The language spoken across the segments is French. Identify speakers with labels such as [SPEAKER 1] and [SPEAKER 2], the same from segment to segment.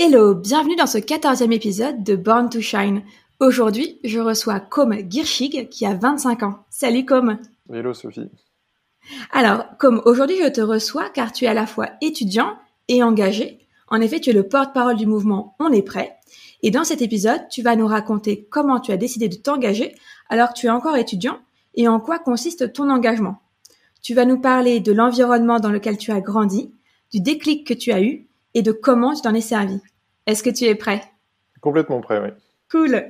[SPEAKER 1] Hello, bienvenue dans ce quatorzième épisode de Born to Shine. Aujourd'hui, je reçois Com Girschig qui a 25 ans. Salut Com
[SPEAKER 2] Hello Sophie
[SPEAKER 1] Alors, Com, aujourd'hui je te reçois car tu es à la fois étudiant et engagé. En effet, tu es le porte-parole du mouvement On est prêt. Et dans cet épisode, tu vas nous raconter comment tu as décidé de t'engager alors que tu es encore étudiant et en quoi consiste ton engagement. Tu vas nous parler de l'environnement dans lequel tu as grandi, du déclic que tu as eu et de comment tu t'en es servi. Est-ce que tu es prêt?
[SPEAKER 2] Complètement prêt, oui.
[SPEAKER 1] Cool.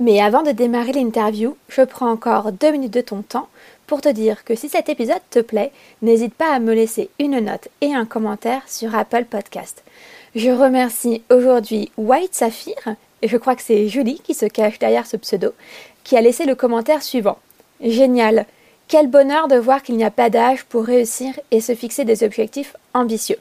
[SPEAKER 1] Mais avant de démarrer l'interview, je prends encore deux minutes de ton temps pour te dire que si cet épisode te plaît, n'hésite pas à me laisser une note et un commentaire sur Apple Podcast. Je remercie aujourd'hui White Saphir, et je crois que c'est Julie qui se cache derrière ce pseudo, qui a laissé le commentaire suivant. Génial, quel bonheur de voir qu'il n'y a pas d'âge pour réussir et se fixer des objectifs ambitieux.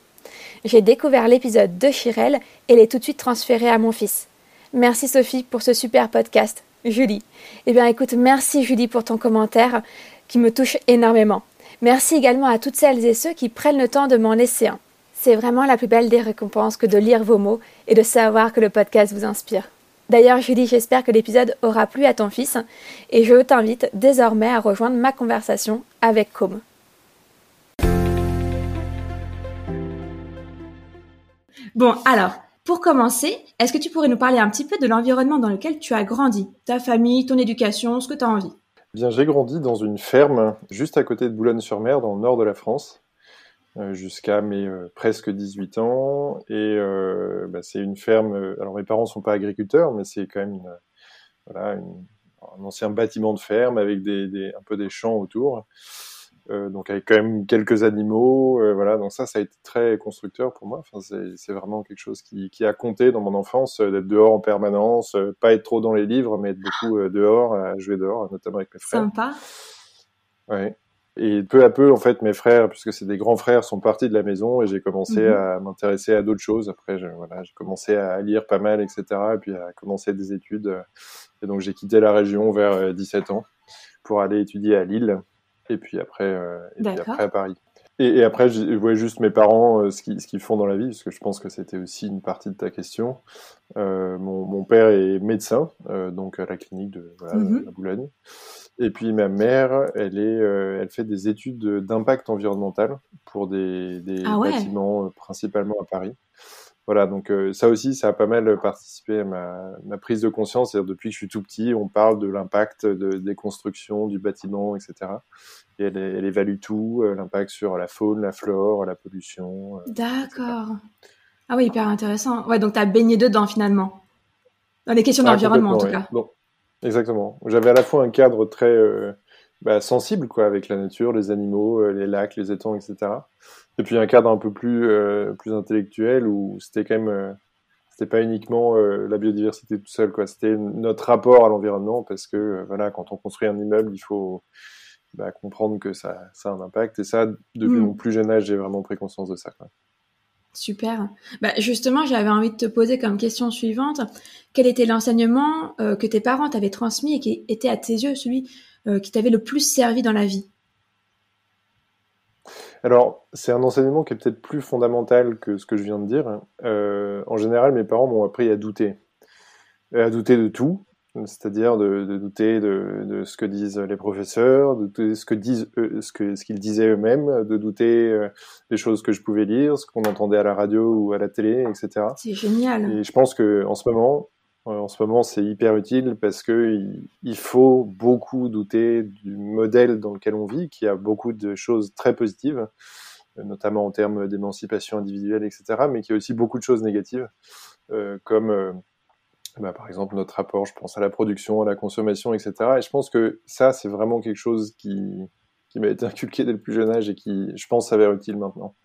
[SPEAKER 1] J'ai découvert l'épisode de Chirel et l'ai tout de suite transféré à mon fils. Merci Sophie pour ce super podcast. Julie. Eh bien écoute, merci Julie pour ton commentaire qui me touche énormément. Merci également à toutes celles et ceux qui prennent le temps de m'en laisser un. C'est vraiment la plus belle des récompenses que de lire vos mots et de savoir que le podcast vous inspire. D'ailleurs, Julie, j'espère que l'épisode aura plu à ton fils et je t'invite désormais à rejoindre ma conversation avec Com. Bon, alors, pour commencer, est-ce que tu pourrais nous parler un petit peu de l'environnement dans lequel tu as grandi, ta famille, ton éducation, ce que tu as envie
[SPEAKER 2] Bien, j'ai grandi dans une ferme juste à côté de Boulogne-sur-Mer, dans le nord de la France. Euh, jusqu'à mes euh, presque 18 ans. Et euh, bah, c'est une ferme. Alors mes parents sont pas agriculteurs, mais c'est quand même une, voilà, une, un ancien bâtiment de ferme avec des, des, un peu des champs autour. Euh, donc avec quand même quelques animaux, euh, voilà. Donc ça, ça a été très constructeur pour moi. Enfin, c'est vraiment quelque chose qui, qui, a compté dans mon enfance, d'être dehors en permanence, pas être trop dans les livres, mais être beaucoup dehors, à jouer dehors, notamment avec mes frères.
[SPEAKER 1] Sympa.
[SPEAKER 2] Ouais. Et peu à peu, en fait, mes frères, puisque c'est des grands frères, sont partis de la maison et j'ai commencé
[SPEAKER 1] Mhm.
[SPEAKER 2] à m'intéresser à d'autres choses. Après, voilà, j'ai commencé à lire pas mal, etc. Et puis à commencer des études. Et donc, j'ai quitté la région vers euh, 17 ans pour aller étudier à Lille. Et puis après, euh, et puis
[SPEAKER 1] D'accord.
[SPEAKER 2] après à Paris. Et, et après, je voyais juste mes parents, euh, ce qu'ils font dans la vie, parce que je pense que c'était aussi une partie de ta question. Euh, mon, mon père est médecin, euh, donc à la clinique de, voilà,
[SPEAKER 1] Mhm.
[SPEAKER 2] à Boulogne. Et puis ma mère, elle est, euh, elle fait des études de- d'impact environnemental pour des, des
[SPEAKER 1] Ah ouais?
[SPEAKER 2] bâtiments, euh, principalement à Paris. Voilà, donc euh, ça aussi, ça a pas mal participé à ma, ma prise de conscience. C'est-à-dire depuis que je suis tout petit, on parle de l'impact de, des constructions, du bâtiment, etc. Et elle, elle évalue tout, l'impact sur la faune, la flore, la pollution.
[SPEAKER 1] D'accord. Ah oui, hyper intéressant. Ouais, donc tu as baigné dedans finalement. Dans les questions
[SPEAKER 2] Ah,
[SPEAKER 1] d'environnement en tout cas.
[SPEAKER 2] Bon, exactement. J'avais à la fois un cadre très euh, bah, sensible, quoi, avec la nature, les animaux, euh, les lacs, les étangs, etc. Et puis un cadre un peu plus euh, plus intellectuel où c'était quand même euh, c'était pas uniquement la biodiversité tout seul, quoi. C'était notre rapport à l'environnement parce que voilà, quand on construit un immeuble, il faut bah, comprendre que ça, ça a un impact. Et ça, depuis
[SPEAKER 1] Mm.
[SPEAKER 2] mon plus jeune âge, j'ai vraiment pris conscience de ça. Quoi.
[SPEAKER 1] Super. Bah, justement, j'avais envie de te poser comme question suivante. Quel était l'enseignement euh, que tes parents t'avaient transmis et qui était à tes yeux celui euh, qui t'avait le plus servi dans la vie?
[SPEAKER 2] Alors, c'est un enseignement qui est peut-être plus fondamental que ce que je viens de dire. Euh, en général, mes parents m'ont appris à douter. À douter de tout, c'est-à-dire de, de douter de, de, ce que disent les professeurs, de ce que disent eux, ce que ce qu'ils disaient eux-mêmes, de douter euh, des choses que je pouvais lire, ce qu'on entendait à la radio ou à la télé, etc.
[SPEAKER 1] C'est génial.
[SPEAKER 2] Et je pense que en ce moment, euh, en ce moment, c'est hyper utile parce que il, il, faut beaucoup douter du modèle dans lequel on vit, qui a beaucoup de choses très positives, notamment en termes d'émancipation individuelle, etc., mais qui a aussi beaucoup de choses négatives, euh, comme euh, bah, par exemple notre rapport, je pense à la production, à la consommation, etc. Et je pense que ça, c'est vraiment quelque chose qui, qui m'a été inculqué dès le plus jeune âge et qui, je pense, s'avère utile maintenant.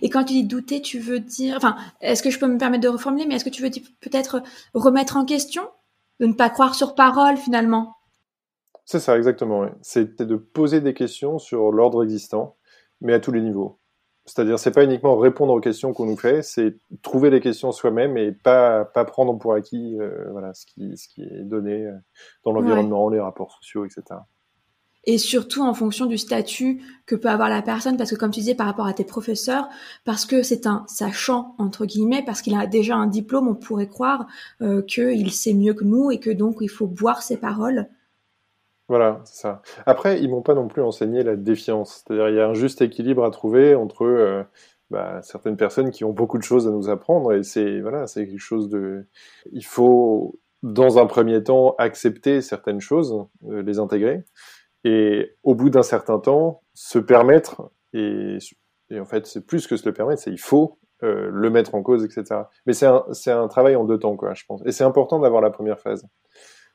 [SPEAKER 1] Et quand tu dis douter, tu veux dire, enfin, est-ce que je peux me permettre de reformuler, mais est-ce que tu veux peut-être remettre en question, de ne pas croire sur parole finalement?
[SPEAKER 2] C'est ça, exactement. C'est de poser des questions sur l'ordre existant, mais à tous les niveaux. C'est-à-dire, c'est pas uniquement répondre aux questions qu'on nous fait, c'est trouver les questions soi-même et pas pas prendre pour acquis, euh, voilà, ce qui ce qui est donné euh, dans l'environnement, les rapports sociaux, etc
[SPEAKER 1] et surtout en fonction du statut que peut avoir la personne, parce que comme tu disais par rapport à tes professeurs, parce que c'est un sachant entre guillemets, parce qu'il a déjà un diplôme, on pourrait croire euh, qu'il sait mieux que nous et que donc il faut boire ses paroles.
[SPEAKER 2] Voilà, c'est ça. Après, ils m'ont pas non plus enseigné la défiance, c'est-à-dire il y a un juste équilibre à trouver entre euh, bah, certaines personnes qui ont beaucoup de choses à nous apprendre et c'est voilà, c'est quelque chose de, il faut dans un premier temps accepter certaines choses, euh, les intégrer et au bout d'un certain temps, se permettre, et, et en fait c'est plus que se le permettre, c'est il faut euh, le mettre en cause, etc. Mais c'est un, un travail en deux temps, quoi, je pense. Et c'est important d'avoir la première phase.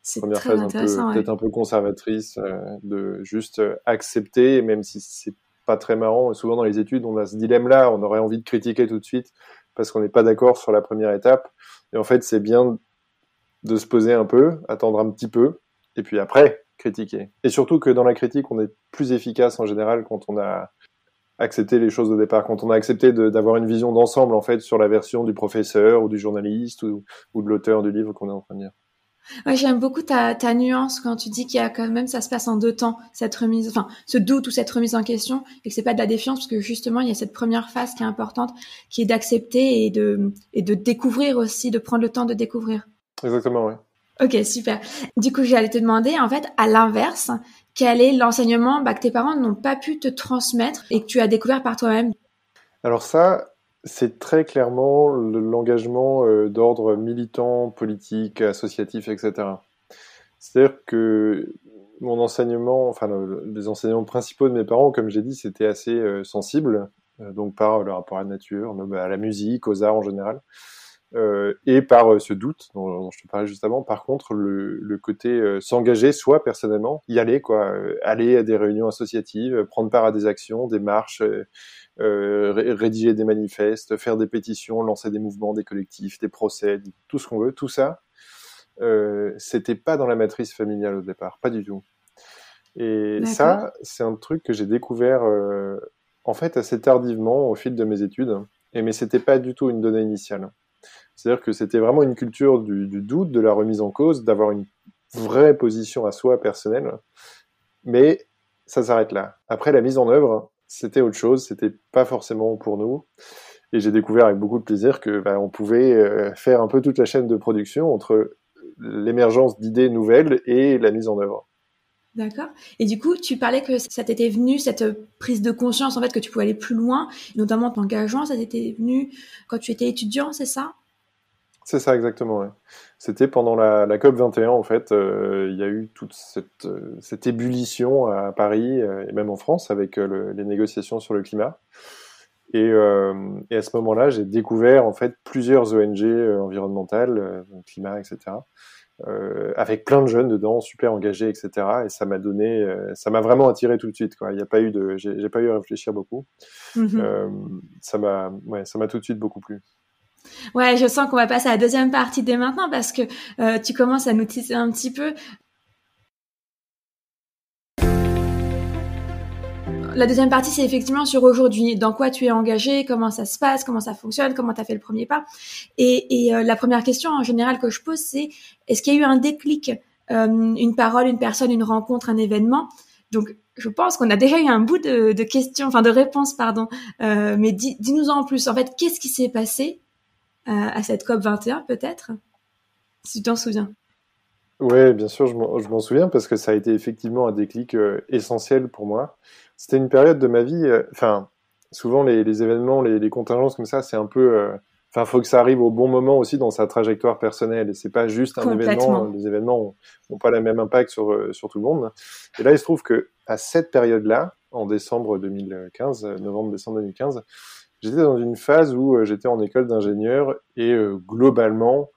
[SPEAKER 1] C'est
[SPEAKER 2] première
[SPEAKER 1] phase
[SPEAKER 2] un peu, peut-être un peu conservatrice, euh, de juste euh, accepter, même si c'est pas très marrant. Souvent dans les études, on a ce dilemme-là, on aurait envie de critiquer tout de suite parce qu'on n'est pas d'accord sur la première étape. Et en fait, c'est bien de se poser un peu, attendre un petit peu, et puis après, critiquer. Et surtout que dans la critique, on est plus efficace en général quand on a accepté les choses au départ, quand on a accepté d'avoir une vision d'ensemble en fait sur la version du professeur ou du journaliste ou, de l'auteur du livre qu'on est en train de lire.
[SPEAKER 1] Ouais, j'aime beaucoup ta, ta, nuance quand tu dis qu'il y a quand même ça se passe en deux temps cette remise, enfin ce doute ou cette remise en question et que c'est pas de la défiance parce que justement il y a cette première phase qui est importante qui est d'accepter et de et de découvrir aussi, de prendre le temps de découvrir.
[SPEAKER 2] Exactement, oui.
[SPEAKER 1] Ok, super. Du coup, j'allais te demander, en fait, à l'inverse, quel est l'enseignement bah, que tes parents n'ont pas pu te transmettre et que tu as découvert par toi-même?
[SPEAKER 2] Alors ça, c'est très clairement l'engagement euh, d'ordre militant, politique, associatif, etc. C'est-à-dire que mon enseignement, enfin les enseignements principaux de mes parents, comme j'ai dit, c'était assez euh, sensible, euh, donc par le rapport à la nature, à la musique, aux arts en général. Et par ce doute dont, je te parlais juste avant. Par contre, le, le côté s'engager soi personnellement, y aller quoi, aller à des réunions associatives, prendre part à des actions, des marches, rédiger des manifestes, faire des pétitions, lancer des mouvements, des collectifs, des procès, tout ce qu'on veut, tout ça, c'était pas dans la matrice familiale au départ, pas du tout. Et ça, c'est un truc que j'ai découvert en fait assez tardivement au fil de mes études. Et mais c'était pas du tout une donnée initiale. C'est-à-dire que c'était vraiment une culture du, doute, de la remise en cause, d'avoir une vraie position à soi personnelle. Mais ça s'arrête là. Après, la mise en œuvre, c'était autre chose. C'était pas forcément pour nous. Et j'ai découvert avec beaucoup de plaisir que bah, on pouvait euh, faire un peu toute la chaîne de production entre l'émergence d'idées nouvelles et la mise en œuvre.
[SPEAKER 1] D'accord. Et du coup, tu parlais que ça t'était venu, cette prise de conscience, en fait, que tu pouvais aller plus loin, notamment en t'engageant, ça t'était venu quand tu étais étudiant, c'est ça?
[SPEAKER 2] C'est ça exactement. C'était pendant la, COP 21 en fait. Euh, il y a eu toute cette, euh, cette ébullition à Paris euh, et même en France avec les négociations sur le climat. Et, et à ce moment-là, j'ai découvert en fait plusieurs ONG environnementales, climat, etc. avec plein de jeunes dedans, super engagés, etc. Et ça m'a donné, ça m'a vraiment attiré tout de suite. Quoi. Il n'y a pas eu de, j'ai pas eu à réfléchir beaucoup. Mm-hmm. ça m'a, ouais, ça m'a tout de suite beaucoup plu.
[SPEAKER 1] Ouais, je sens qu'on va passer à la deuxième partie dès maintenant parce que euh, tu commences à nous teaser un petit peu. La deuxième partie, c'est effectivement sur aujourd'hui. Dans quoi tu es engagé, comment ça se passe, comment ça fonctionne, comment tu as fait le premier pas. Et, euh, la première question en général que je pose, c'est est-ce qu'il y a eu un déclic, euh, une parole, une personne, une rencontre, un événement? Donc, je pense qu'on a déjà eu un bout de, questions, enfin de réponses, pardon. mais dis-nous en plus. En fait, qu'est-ce qui s'est passé? À, cette COP 21 peut-être Si tu t'en souviens.
[SPEAKER 2] Oui, bien sûr, je m'en souviens parce que ça a été effectivement un déclic euh, essentiel pour moi. C'était une période de ma vie, euh, enfin, souvent les, événements, les, contingences comme ça, c'est un peu, euh, enfin, faut que ça arrive au bon moment aussi dans sa trajectoire personnelle et c'est pas juste un événement. Les événements n'ont pas le même impact sur, sur tout le monde. Et là, il se trouve que à cette période-là, en décembre 2015, novembre-décembre 2015, j'étais dans une phase où euh, j'étais en école d'ingénieur et euh, globalement,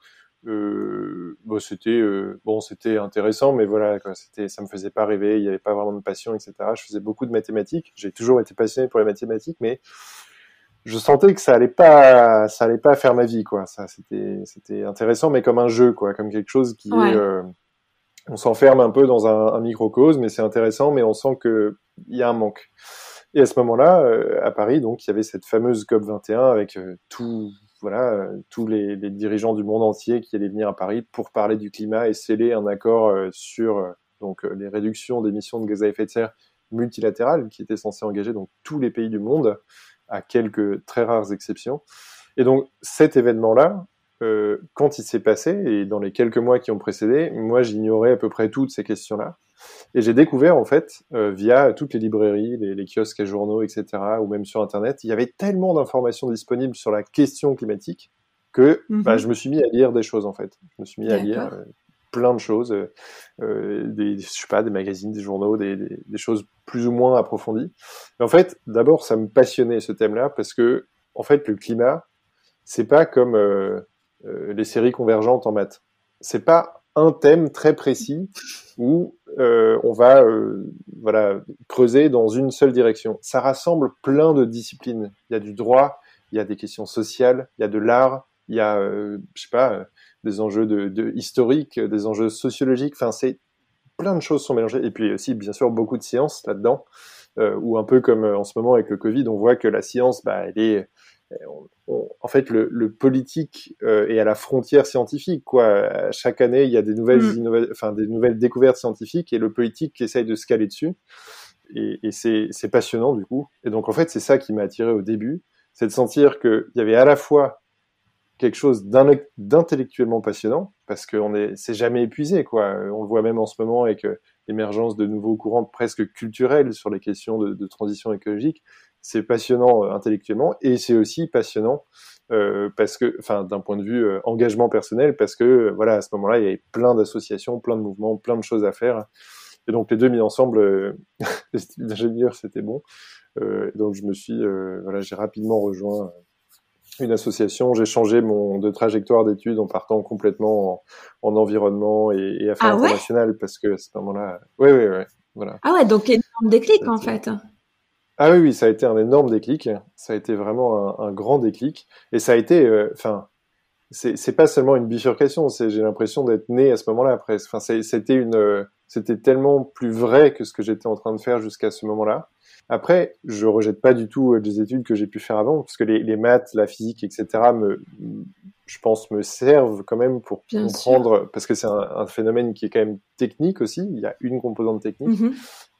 [SPEAKER 2] euh, bon, c'était euh, bon, c'était intéressant, mais voilà, c'était, ça me faisait pas rêver. Il n'y avait pas vraiment de passion, etc. Je faisais beaucoup de mathématiques. J'ai toujours été passionné pour les mathématiques, mais je sentais que ça allait pas, ça allait pas faire ma vie, quoi. Ça, c'était, c'était intéressant, mais comme un jeu, quoi, comme quelque chose qui est, euh, on s'enferme un peu dans un, un microcosme, mais c'est intéressant, mais on sent que il y a un manque. Et à ce moment-là, euh, à Paris, donc, il y avait cette fameuse COP 21 avec euh, tout, voilà, tous les, les, dirigeants du monde entier qui allaient venir à Paris pour parler du climat et sceller un accord sur donc les réductions d'émissions de gaz à effet de serre multilatérales qui étaient censées engager donc tous les pays du monde à quelques très rares exceptions. Et donc cet événement-là, euh, quand il s'est passé, et dans les quelques mois qui ont précédé, moi j'ignorais à peu près toutes ces questions-là. Et j'ai découvert en fait, euh, via toutes les librairies, les, kiosques à journaux, etc., ou même sur Internet, il y avait tellement d'informations disponibles sur la question climatique que bah, mhm. je me suis mis à lire des choses en fait. Je me suis mis à lire euh, plein de choses, des, je sais pas, des magazines, des journaux, des, des, choses plus ou moins approfondies. Mais en fait, d'abord, ça me passionnait ce thème-là parce que, en fait, le climat, c'est pas comme euh les séries convergentes en maths. C'est pas un thème très précis où euh, on va voilà creuser dans une seule direction. Ça rassemble plein de disciplines. Il y a du droit, il y a des questions sociales, il y a de l'art, il y a je sais pas des enjeux de, de historiques, des enjeux sociologiques. Enfin, c'est plein de choses sont mélangées. Et puis aussi, bien sûr, beaucoup de science là-dedans. Euh, ou un peu comme euh, en ce moment avec le Covid, on voit que la science, bah, elle est, en fait, le, le politique euh, est à la frontière scientifique. Quoi. Chaque année, il y a des nouvelles, mm. enfin, des nouvelles découvertes scientifiques et le politique essaye de se caler dessus. Et, et c'est passionnant du coup. Et donc en fait, c'est ça qui m'a attiré au début, c'est de sentir qu'il y avait à la fois quelque chose d'intellectuellement passionnant parce qu'on est c'est jamais épuisé quoi on le voit même en ce moment avec euh, l'émergence de nouveaux courants presque culturels sur les questions de, de transition écologique c'est passionnant euh, intellectuellement et c'est aussi passionnant euh, parce que enfin d'un point de vue euh, engagement personnel parce que voilà à ce moment-là il y avait plein d'associations plein de mouvements plein de choses à faire et donc les deux mis ensemble d'ingénieur c'était bon donc je me suis voilà j'ai rapidement rejoint une association. J'ai changé mon de trajectoire d'études en partant complètement en, environnement et, et affaires ah internationales parce que à ce moment-là, oui, oui, oui, voilà.
[SPEAKER 1] Ah ouais, donc énorme déclic en fait.
[SPEAKER 2] Ah oui, oui, ça a été un énorme déclic. Ça a été vraiment un, grand déclic et ça a été, euh, enfin, c'est pas seulement une bifurcation. C'est j'ai l'impression d'être né à ce moment-là presque. Enfin, c'était une, c'était tellement plus vrai que ce que j'étais en train de faire jusqu'à ce moment-là. Après, je rejette pas du tout des euh, études que j'ai pu faire avant, parce que les, les, maths, la physique, etc., me, je pense, me servent quand même pour comprendre, parce que c'est un, un, phénomène qui est quand même technique aussi. Il y a une composante technique, mm-hmm.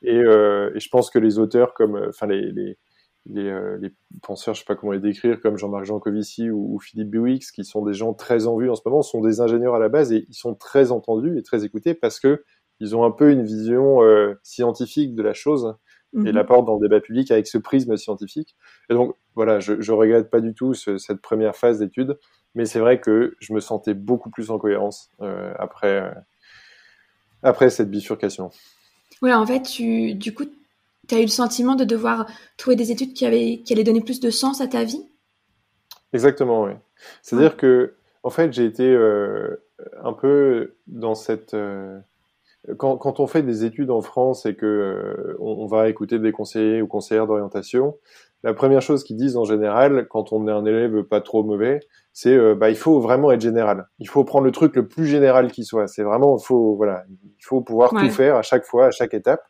[SPEAKER 2] et, euh, et, je pense que les auteurs comme, euh, enfin les, les les, euh, les, penseurs, je sais pas comment les décrire, comme Jean-Marc Jancovici ou, ou Philippe Buix, qui sont des gens très en vue en ce moment, sont des ingénieurs à la base et ils sont très entendus et très écoutés parce que ils ont un peu une vision euh, scientifique de la chose et mhm. l'apportent dans le débat public avec ce prisme scientifique. Et donc, voilà, je, je regrette pas du tout ce, cette première phase d'étude, mais c'est vrai que je me sentais beaucoup plus en cohérence euh, après, euh, après cette bifurcation.
[SPEAKER 1] Oui, en fait, tu, du coup, tu as eu le sentiment de devoir trouver des études qui, avaient, qui allaient donner plus de sens à ta vie?
[SPEAKER 2] Exactement, oui. C'est-à-dire que, en fait, j'ai été euh, un peu dans cette quand, quand, on fait des études en France et que euh, on, va écouter des conseillers ou conseillères d'orientation, la première chose qu'ils disent en général, quand on est un élève pas trop mauvais, c'est euh, bah il faut vraiment être général. Il faut prendre le truc le plus général qui soit. C'est vraiment il faut voilà, il faut pouvoir tout faire à chaque fois, à chaque étape.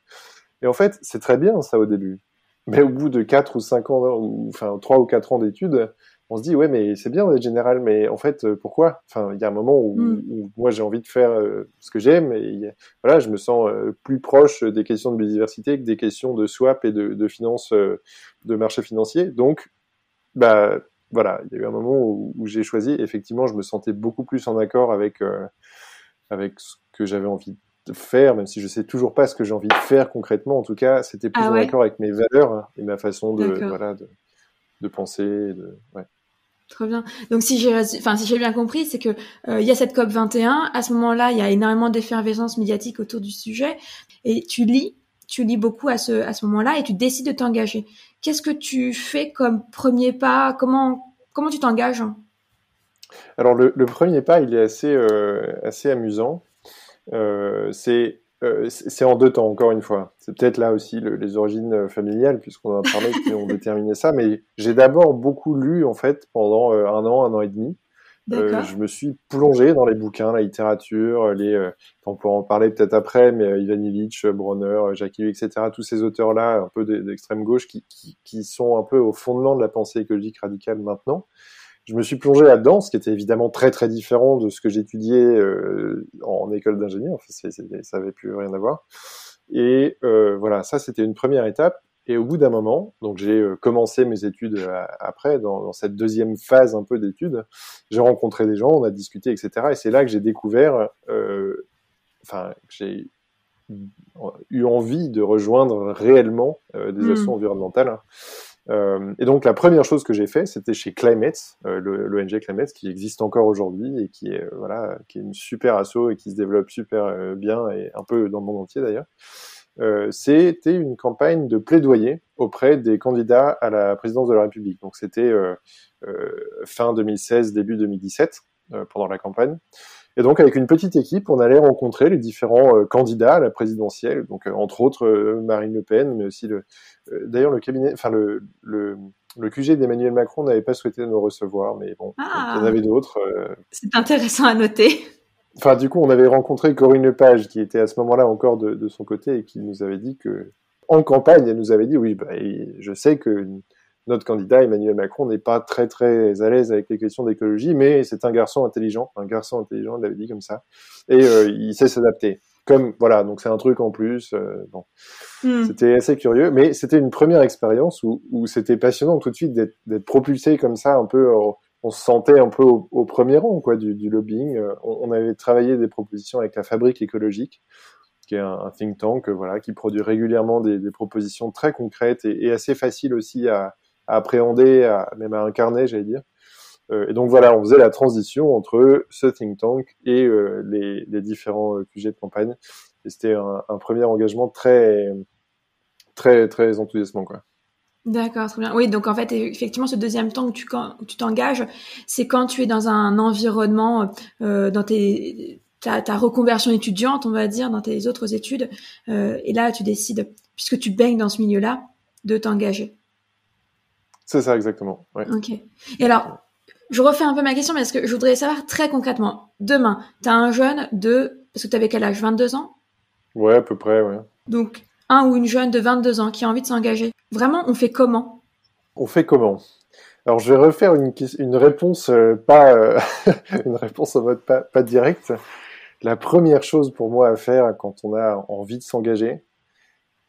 [SPEAKER 2] Et en fait, c'est très bien ça au début. Mais au bout de quatre ou cinq ans, ou enfin trois ou quatre ans d'études, on se dit ouais mais c'est bien d'être général mais en fait euh, pourquoi? Enfin il y a un moment où, mm. moi j'ai envie de faire euh, ce que j'aime et voilà je me sens euh, plus proche des questions de biodiversité que des questions de swap et de, de finances de marché financier donc bah voilà il y a eu un moment où, j'ai choisi. Effectivement je me sentais beaucoup plus en accord avec avec ce que j'avais envie de faire même si je sais toujours pas ce que j'ai envie de faire concrètement. En tout cas c'était plus ah en accord avec mes valeurs et ma façon de voilà de, de penser de ouais
[SPEAKER 1] Très bien. Donc si j'ai, enfin si j'ai bien compris, c'est que euh, y a cette COP 21. À ce moment-là, il y a énormément d'effervescence médiatique autour du sujet, et tu lis, tu lis beaucoup à ce à ce moment-là, et tu décides de t'engager. Qu'est-ce que tu fais comme premier pas? Comment comment tu t'engages?
[SPEAKER 2] Alors le, le, premier pas, il est assez euh, assez amusant. Euh, c'est euh, c'est en deux temps, encore une fois. C'est peut-être là aussi les origines euh, familiales, puisqu'on en a parlé, qui ont déterminé ça. Mais j'ai d'abord beaucoup lu, en fait, pendant euh, un an, un an et demi. je me suis plongé dans les bouquins, la littérature, les, on pourra en parler peut-être après, mais Ivan Illich, Bronner, Jacques etc., tous ces auteurs-là, un peu d'extrême gauche, qui, qui, qui, sont un peu au fondement de la pensée écologique radicale maintenant je me suis plongé là-dedans, ce qui était évidemment très très différent de ce que j'étudiais euh, en école d'ingénieur. Enfin, ça avait plus rien à voir. Et euh, voilà, ça c'était une première étape. Et au bout d'un moment, donc j'ai euh, commencé mes études euh, après, dans, dans, cette deuxième phase un peu d'études, j'ai rencontré des gens, on a discuté, etc. Et c'est là que j'ai découvert, euh, enfin, j'ai eu envie de rejoindre réellement des mmh. actions environnementales. Euh, et donc la première chose que j'ai fait, c'était chez Climate, euh, l'ONG Climate, qui existe encore aujourd'hui et qui est euh, voilà, qui est une super asso et qui se développe super bien et un peu dans le monde entier d'ailleurs. C'était une campagne de plaidoyer auprès des candidats à la présidence de la République. Donc c'était fin 2016, début 2017 pendant la campagne. Et donc, avec une petite équipe, on allait rencontrer les différents euh, candidats à la présidentielle, donc euh, entre autres euh, Marine Le Pen, mais aussi le, d'ailleurs le cabinet, enfin le, le, le QG d'Emmanuel Macron n'avait pas souhaité nous recevoir, mais bon, il y en avait ah. d'autres.
[SPEAKER 1] C'est intéressant à noter.
[SPEAKER 2] Enfin, du coup, on avait rencontré Corinne Lepage, qui était à ce moment-là encore de, de, son côté et qui nous avait dit que, en campagne, elle nous avait dit, oui, bah, je sais que notre candidat Emmanuel Macron n'est pas très très à l'aise avec les questions d'écologie, mais c'est un garçon intelligent, un garçon intelligent, il l'avait dit comme ça, et euh, il sait s'adapter. Comme voilà, donc c'est un truc en plus. Euh, bon, hmm. c'était assez curieux, mais c'était une première expérience où, où c'était passionnant tout de suite d'être propulsé comme ça, un peu. on se sentait un peu au, premier rang quoi du, du lobbying. Euh, on, avait travaillé des propositions avec la Fabrique écologique, qui est un, think tank, voilà, qui produit régulièrement des, des propositions très concrètes et, et assez faciles aussi à, à appréhender, à, même à incarner, j'allais dire. Euh, et donc voilà, on faisait la transition entre ce think tank et euh, les, différents euh, QG de campagne. Et c'était un, premier engagement très, très, très enthousiasmant, quoi.
[SPEAKER 1] D'accord, très bien. Oui, donc en fait, effectivement, ce deuxième temps où tu t'engages, c'est quand tu es dans un environnement, euh, dans tes ta, reconversion étudiante, on va dire, dans tes autres études, euh, et là, tu décides, puisque tu baignes dans ce milieu-là, de t'engager.
[SPEAKER 2] C'est ça, exactement.
[SPEAKER 1] Ok. Et alors, je refais un peu ma question parce que je voudrais savoir très concrètement. Demain, tu as un jeune de. Parce que tu avais quel âge 22 ans?
[SPEAKER 2] Ouais, à peu près, ouais.
[SPEAKER 1] Donc, un ou une jeune de 22 ans qui a envie de s'engager. Vraiment, on fait comment?
[SPEAKER 2] On fait comment? Alors je vais refaire une, une réponse euh, pas euh, une réponse en mode pas, pas direct. La première chose pour moi à faire quand on a envie de s'engager,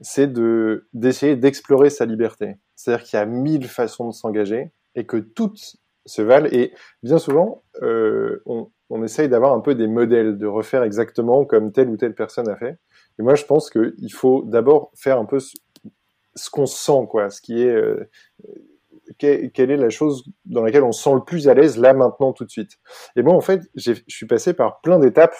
[SPEAKER 2] c'est de d'essayer d'explorer sa liberté. C'est-à-dire qu'il y a mille façons de s'engager et que toutes se valent. Et bien souvent, euh, on, on, essaye d'avoir un peu des modèles, de refaire exactement comme telle ou telle personne a fait. Et moi, je pense qu'il faut d'abord faire un peu ce, qu'on sent, quoi, ce qui est, euh, quelle est la chose dans laquelle on se sent le plus à l'aise là, maintenant, tout de suite. Et moi, en fait, je suis passé par plein d'étapes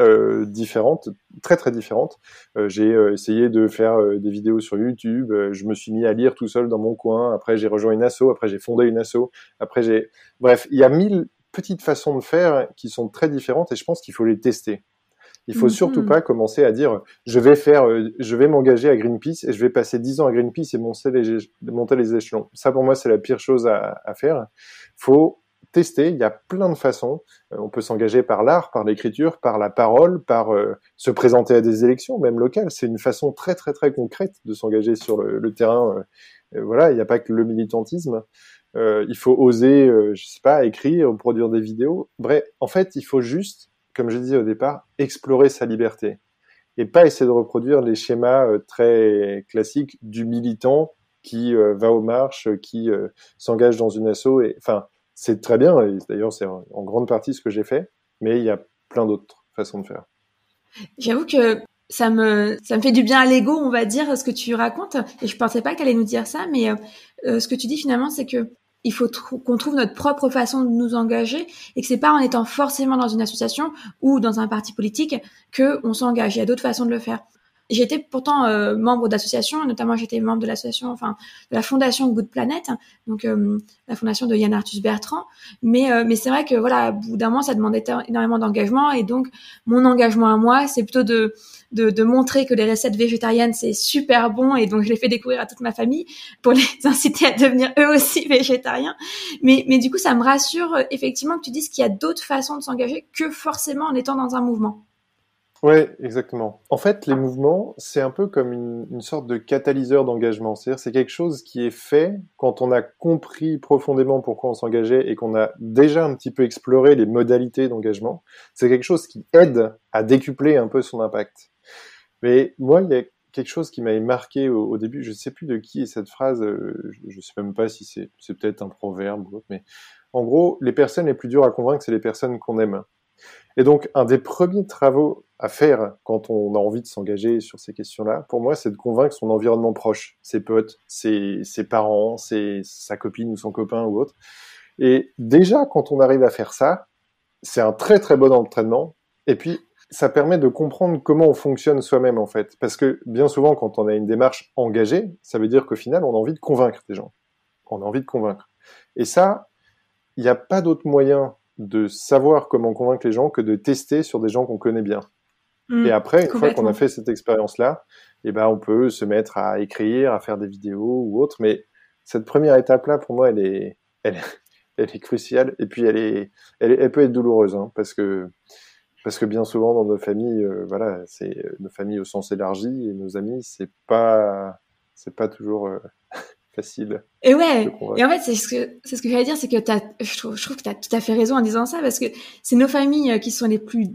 [SPEAKER 2] euh, différentes, très très différentes. Euh, j'ai euh, essayé de faire des vidéos sur YouTube. je me suis mis à lire tout seul dans mon coin. Après, j'ai rejoint une asso. Après, j'ai fondé une asso. Après, j'ai, bref, il y a mille petites façons de faire qui sont très différentes et je pense qu'il faut les tester. Il faut surtout mhm. pas commencer à dire je vais faire, je vais m'engager à Greenpeace et je vais passer dix ans à Greenpeace et monter les, monter les échelons. Ça pour moi c'est la pire chose à, à faire. Faut tester. Il y a plein de façons. Euh, on peut s'engager par l'art, par l'écriture, par la parole, par euh, se présenter à des élections, même locales. C'est une façon très très très concrète de s'engager sur le, terrain. Euh, voilà, il n'y a pas que le militantisme. il faut oser, je sais pas, écrire, produire des vidéos. Bref, en fait, il faut juste, comme je disais au départ, explorer sa liberté et pas essayer de reproduire les schémas très classiques du militant qui va aux marches, qui s'engage dans une asso. Et enfin, c'est très bien, d'ailleurs c'est en grande partie ce que j'ai fait, mais il y a plein d'autres façons de faire.
[SPEAKER 1] J'avoue que ça me ça me fait du bien à l'ego, on va dire, ce que tu racontes. Et je pensais pas qu'elle allait nous dire ça, mais euh, euh, ce que tu dis finalement, c'est que il faut qu'on trouve notre propre façon de nous engager et que c'est pas en étant forcément dans une association ou dans un parti politique que on s'engage. Il y a d'autres façons de le faire. J'étais pourtant euh, membre d'associations, notamment j'étais membre de l'association, enfin de la fondation Good Planet, donc euh, la fondation de Yann Arthus Bertrand. Mais euh, mais c'est vrai que voilà, au bout d'un moment, ça demandait énormément d'engagement et donc mon engagement à moi, c'est plutôt de, de, de montrer que les recettes végétariennes c'est super bon et donc je l'ai fait découvrir à toute ma famille pour les inciter à devenir eux aussi végétariens. Mais mais du coup, ça me rassure effectivement que tu dises qu'il y a d'autres façons de s'engager que forcément en étant dans un mouvement.
[SPEAKER 2] Oui, exactement. En fait, les mouvements, c'est un peu comme une, sorte de catalyseur d'engagement. C'est-à-dire, c'est quelque chose qui est fait quand on a compris profondément pourquoi on s'engageait et qu'on a déjà un petit peu exploré les modalités d'engagement. C'est quelque chose qui aide à décupler un peu son impact. Mais moi, il y a quelque chose qui m'avait marqué au, début. Je ne sais plus de qui est cette phrase. Euh, je ne sais même pas si c'est, c'est peut-être un proverbe ou autre. Mais en gros, les personnes les plus dures à convaincre, c'est les personnes qu'on aime. Et donc, un des premiers travaux à faire quand on a envie de s'engager sur ces questions-là, pour moi, c'est de convaincre son environnement proche, ses potes, ses, parents, ses, sa copine ou son copain ou autre. Et déjà, quand on arrive à faire ça, c'est un très très bon entraînement. Et puis, ça permet de comprendre comment on fonctionne soi-même en fait. Parce que bien souvent, quand on a une démarche engagée, ça veut dire qu'au final, on a envie de convaincre des gens. On a envie de convaincre. Et ça, il n'y a pas d'autre moyen de savoir comment convaincre les gens que de tester sur des gens qu'on connaît bien. Mm. et après, une fois qu'on a fait cette expérience-là, eh ben, on peut se mettre à écrire, à faire des vidéos ou autre. Mais cette première étape-là, pour moi, elle est, elle, elle est cruciale. Et puis, elle est, elle, elle peut être douloureuse, hein, parce que, parce que bien souvent dans nos familles, euh, voilà, c'est nos familles au sens élargi et nos amis, c'est pas, c'est pas toujours euh, facile.
[SPEAKER 1] Et ouais. Et en fait, c'est ce que c'est ce que j'allais dire, c'est que as, je trouve, je trouve que tu as tout à fait raison en disant ça parce que c'est nos familles euh, qui sont les plus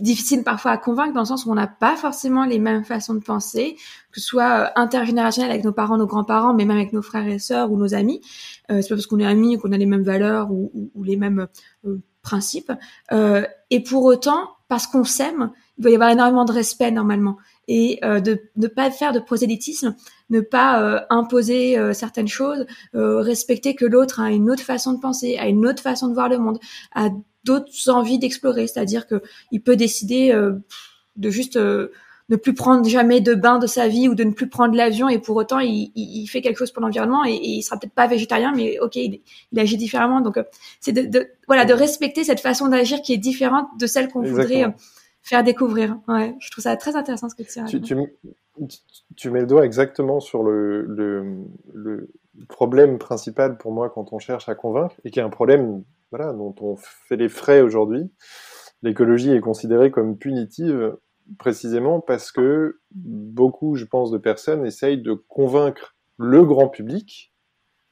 [SPEAKER 1] difficiles parfois à convaincre dans le sens où on n'a pas forcément les mêmes façons de penser, que ce soit euh, intergénérationnel avec nos parents, nos grands-parents, mais même avec nos frères et sœurs ou nos amis. Euh, c'est pas parce qu'on est amis qu'on a les mêmes valeurs ou, ou, les mêmes euh, principes. Euh, et pour autant, parce qu'on s'aime, il doit y avoir énormément de respect normalement et euh, de ne pas faire de prosélytisme, ne pas euh, imposer euh, certaines choses, respecter que l'autre a une autre façon de penser, a une autre façon de voir le monde, a d'autres envies d'explorer, c'est-à-dire que il peut décider de juste ne plus prendre jamais de bain de sa vie ou de ne plus prendre l'avion et pour autant il, il, fait quelque chose pour l'environnement et, et, il sera peut-être pas végétarien mais ok il, il agit différemment donc c'est de, de, voilà de respecter cette façon d'agir qui est différente de celle qu'on voudrait faire découvrir. Ouais, je trouve ça très intéressant ce que tu
[SPEAKER 2] dis. Tu, tu, mets le doigt exactement sur le, le, le, problème principal pour moi quand on cherche à convaincre, et qui est un problème voilà, dont on fait les frais aujourd'hui. L'écologie est considérée comme punitive précisément parce que beaucoup, je pense, de personnes essayent de convaincre le grand public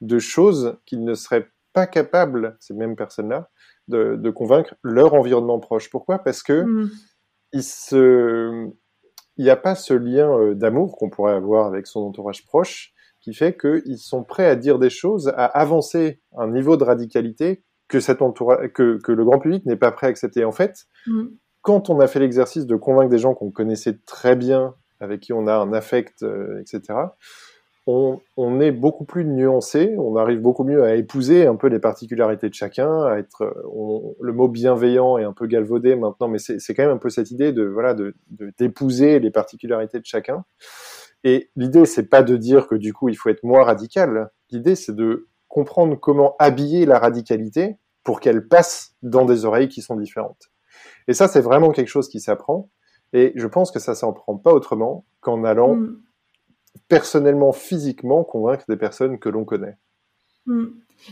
[SPEAKER 2] de choses qu'ils ne seraient pas capables, ces mêmes personnes-là, de, de, convaincre leur environnement proche. Pourquoi? Parce que mmh il se, il n'y a pas ce lien euh, d'amour qu'on pourrait avoir avec son entourage proche qui fait qu'ils sont prêts à dire des choses, à avancer un niveau de radicalité que cet entourage, que, que le grand public n'est pas prêt à accepter. En fait, mm. quand on a fait l'exercice de convaincre des gens qu'on connaissait très bien, avec qui on a un affect, euh, etc., on, est beaucoup plus nuancé, on arrive beaucoup mieux à épouser un peu les particularités de chacun, à être, le mot bienveillant est un peu galvaudé maintenant, mais c'est quand même un peu cette idée de voilà d'épouser les particularités de chacun. Et l'idée c'est pas de dire que du coup il faut être moins radical. L'idée c'est de comprendre comment habiller la radicalité pour qu'elle passe dans des oreilles qui sont différentes. Et ça c'est vraiment quelque chose qui s'apprend. Et je pense que ça s'en prend pas autrement qu'en allant mm personnellement, physiquement, convaincre des personnes que l'on connaît.
[SPEAKER 1] Hmm.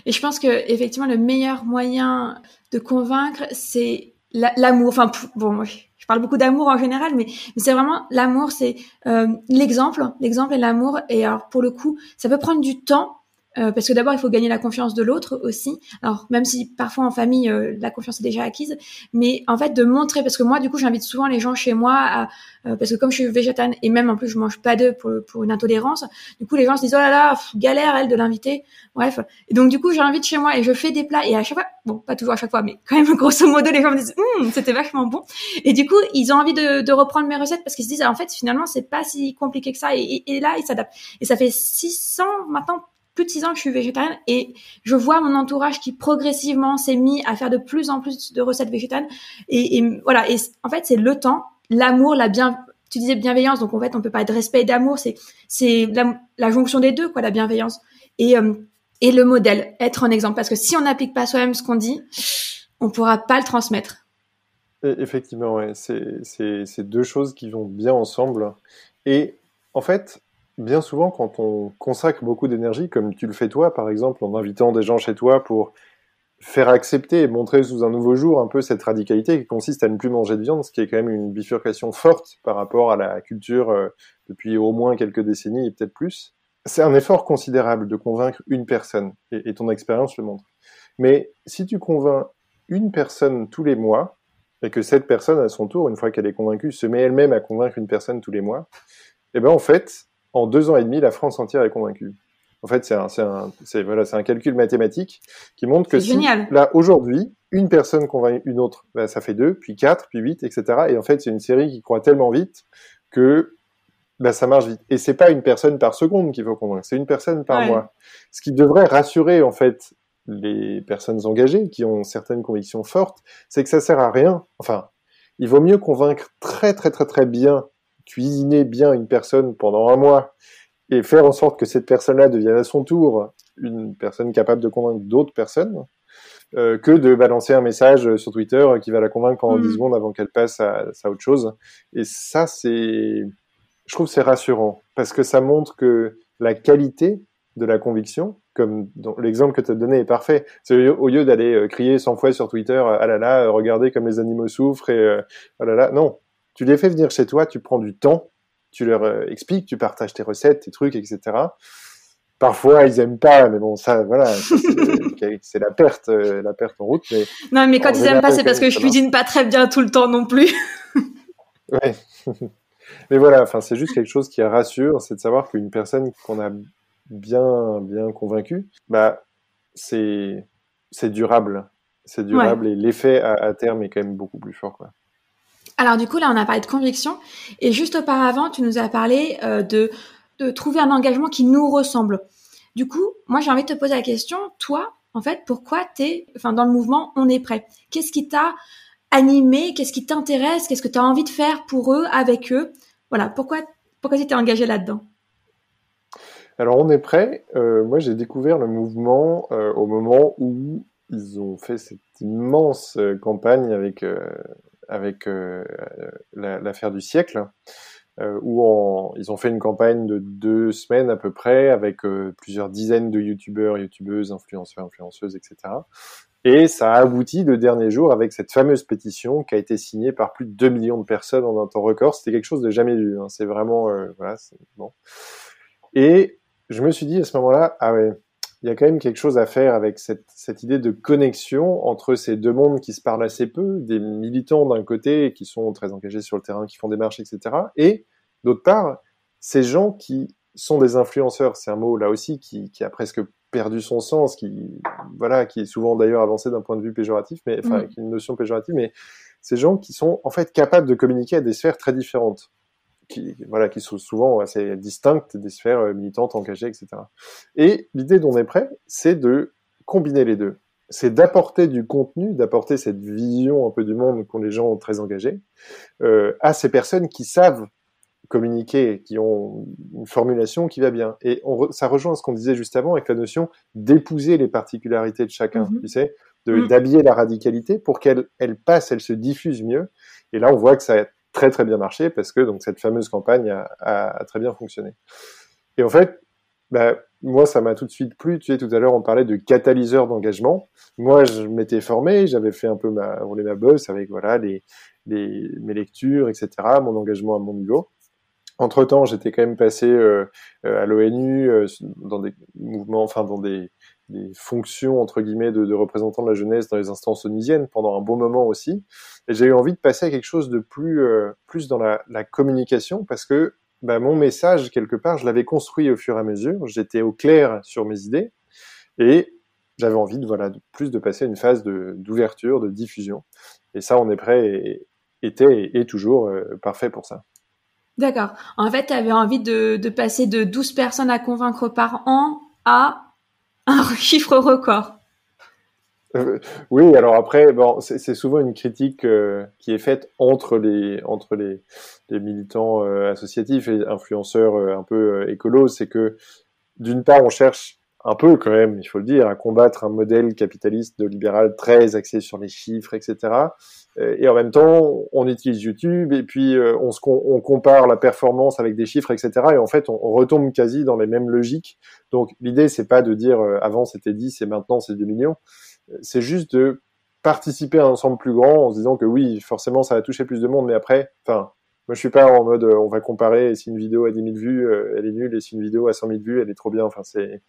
[SPEAKER 1] Et je pense que effectivement, le meilleur moyen de convaincre, c'est l'amour. Enfin, bon, je parle beaucoup d'amour en général, mais, c'est vraiment l'amour, c'est euh, l'exemple, l'exemple et l'amour. Et alors, pour le coup, ça peut prendre du temps euh, parce que d'abord, il faut gagner la confiance de l'autre aussi. Alors, même si parfois en famille, euh, la confiance est déjà acquise, mais en fait, de montrer, parce que moi, du coup, j'invite souvent les gens chez moi, à, euh, parce que comme je suis végétarienne et même en plus, je mange pas d'œufs pour, pour une intolérance, du coup, les gens se disent, oh là là, galère, elle, de l'inviter. Bref. Et donc, du coup, j'invite chez moi et je fais des plats et à chaque fois, bon, pas toujours à chaque fois, mais quand même, grosso modo, les gens me disent, hum, c'était vachement bon. Et du coup, ils ont envie de, de reprendre mes recettes parce qu'ils se disent, en fait, finalement, c'est pas si compliqué que ça. Et, et là, ils s'adaptent. Et ça fait 600 maintenant plus de six ans que je suis végétarienne et je vois mon entourage qui progressivement s'est mis à faire de plus en plus de recettes végétariennes et, voilà. Et en fait c'est le temps l'amour la bien tu disais bienveillance, donc en fait, on peut pas de respect et d'amour, c'est c'est la, jonction des deux, quoi, la bienveillance et euh, et le modèle, être un exemple, parce que si on n'applique pas soi-même ce qu'on dit, on pourra pas le transmettre.
[SPEAKER 2] effectivement, ouais, c'est deux choses qui vont bien ensemble. Et en fait, bien souvent, quand on consacre beaucoup d'énergie, comme tu le fais toi, par exemple, en invitant des gens chez toi pour faire accepter et montrer sous un nouveau jour un peu cette radicalité qui consiste à ne plus manger de viande, ce qui est quand même une bifurcation forte par rapport à la culture euh, depuis au moins quelques décennies et peut-être plus. C'est un effort considérable de convaincre une personne, et, ton expérience le montre. Mais si tu convaincs une personne tous les mois, et que cette personne, à son tour, une fois qu'elle est convaincue, se met elle-même à convaincre une personne tous les mois, eh ben en fait, en deux ans et demi, la France entière est convaincue. En fait, c'est un, un, voilà, un calcul mathématique qui montre que si, là, aujourd'hui, une personne convainc une autre, bah, ça fait deux, puis quatre, puis huit, etc. Et en fait, c'est une série qui croît tellement vite que bah, ça marche vite. Et c'est pas une personne par seconde qu'il faut convaincre, c'est une personne par mois. Ce qui devrait rassurer, en fait, les personnes engagées qui ont certaines convictions fortes, c'est que ça sert à rien. Enfin, il vaut mieux convaincre très, très, très, très bien, cuisiner bien une personne pendant un mois et faire en sorte que cette personne-là devienne à son tour une personne capable de convaincre d'autres personnes, euh, que de balancer un message sur Twitter qui va la convaincre pendant 10 mm. secondes avant qu'elle passe à, à, autre chose. Et ça, c'est, je trouve, c'est rassurant parce que ça montre que la qualité de la conviction, comme l'exemple que tu as donné est parfait. C'est au lieu d'aller euh, crier 100 fois sur Twitter, ah là là, regardez comme les animaux souffrent et euh, ah là là, non. Tu les fais venir chez toi, tu prends du temps tu leur euh, expliques, tu partages tes recettes, tes trucs, etc. Parfois, ils aiment pas, mais bon, ça, voilà, c'est la perte, euh, la perte en route. Mais
[SPEAKER 1] non, mais quand ils aiment pas, c'est parce que je cuisine pas très bien tout le temps non plus.
[SPEAKER 2] ouais. mais voilà, enfin, c'est juste quelque chose qui rassure, c'est de savoir qu'une personne qu'on a bien, bien convaincue, bah, c'est, c'est durable, c'est durable et l'effet à, à, terme est quand même beaucoup plus fort, quoi.
[SPEAKER 1] Alors du coup, là, on a parlé de conviction. Et juste auparavant, tu nous as parlé euh, de, trouver un engagement qui nous ressemble. Du coup, moi, j'ai envie de te poser la question, toi, en fait, pourquoi tu es enfin, dans le mouvement On est prêt? Qu'est-ce qui t'a animé? Qu'est-ce qui t'intéresse? Qu'est-ce que tu as envie de faire pour eux, avec eux? Voilà, pourquoi, pourquoi tu t'es engagé là-dedans?
[SPEAKER 2] Alors on est prêt. Euh, moi j'ai découvert le mouvement euh, au moment où ils ont fait cette immense campagne avec avec euh, l'affaire du siècle, euh, où ils ont fait une campagne de deux semaines à peu près avec euh, plusieurs dizaines de youtubeurs, youtubeuses, influenceurs, influenceuses, etc. Et ça a abouti le dernier jour avec cette fameuse pétition qui a été signée par plus de 2 millions de personnes en un temps record. C'était quelque chose de jamais vu. Hein. C'est vraiment voilà, bon. Et je me suis dit à ce moment-là, ah ouais, il y a quand même quelque chose à faire avec cette, cette, idée de connexion entre ces deux mondes qui se parlent assez peu, des militants d'un côté qui sont très engagés sur le terrain, qui font des marches, etc. Et d'autre part, ces gens qui sont des influenceurs, c'est un mot là aussi qui, qui, a presque perdu son sens, qui voilà, qui est souvent d'ailleurs avancé d'un point de vue péjoratif, mais enfin, avec une notion péjorative, mais ces gens qui sont en fait capables de communiquer à des sphères très différentes qui, voilà, qui sont souvent assez distinctes des sphères euh, militantes, engagées, etc. Et l'idée dont on est prêt, c'est de combiner les deux. C'est d'apporter du contenu, d'apporter cette vision un peu du monde qu'ont les gens très engagés euh, à ces personnes qui savent communiquer, qui ont une formulation qui va bien. Et on ça rejoint ce qu'on disait juste avant avec la notion d'épouser les particularités de chacun, mm-hmm. tu sais, mm. d'habiller la radicalité pour qu'elle elle passe, elle se diffuse mieux. Et là, on voit que ça très très bien marché parce que donc cette fameuse campagne a, très bien fonctionné. Et en fait, bah, moi ça m'a tout de suite plu. Tu sais, tout à l'heure on parlait de catalyseur d'engagement. Moi je m'étais formé, j'avais fait un peu ma rouler ma bosse avec voilà les mes lectures, etc. Mon engagement à mon niveau. Entre temps, j'étais quand même passé euh, euh à l'ONU euh, dans des mouvements, enfin dans des des fonctions entre guillemets de, de représentant de la jeunesse dans les instances onusiennes pendant un bon moment aussi. Et j'ai eu envie de passer à quelque chose de plus euh, plus dans la, la, communication parce que bah, mon message quelque part, je l'avais construit au fur et à mesure. J'étais au clair sur mes idées et j'avais envie de voilà de, plus de passer à une phase d'ouverture, de diffusion. Et ça, on est prêt et était et, toujours parfait pour ça.
[SPEAKER 1] D'accord. En fait, tu avais envie de, passer de 12 personnes à convaincre par an à un chiffre record.
[SPEAKER 2] oui, alors après, c'est souvent une critique qui est faite entre les militants associatifs et influenceurs un peu écolos, c'est que d'une part, on cherche un peu quand même, il faut le dire, à combattre un modèle capitaliste de libéral très axé sur les chiffres, etc. Euh, et en même temps, on utilise YouTube et puis euh, on, se, on compare la performance avec des chiffres, etc. Et en fait, on, retombe quasi dans les mêmes logiques. Donc l'idée, c'est pas de dire euh, avant c'était 10 et maintenant c'est 2 millions. C'est juste de participer à un ensemble plus grand en se disant que oui, forcément, ça va toucher plus de monde, mais après, enfin, moi, je suis pas en mode on va comparer si une vidéo a 10 000 vues, elle est nulle, et si une vidéo a 100 000 vues, elle est trop bien. Enfin, c'est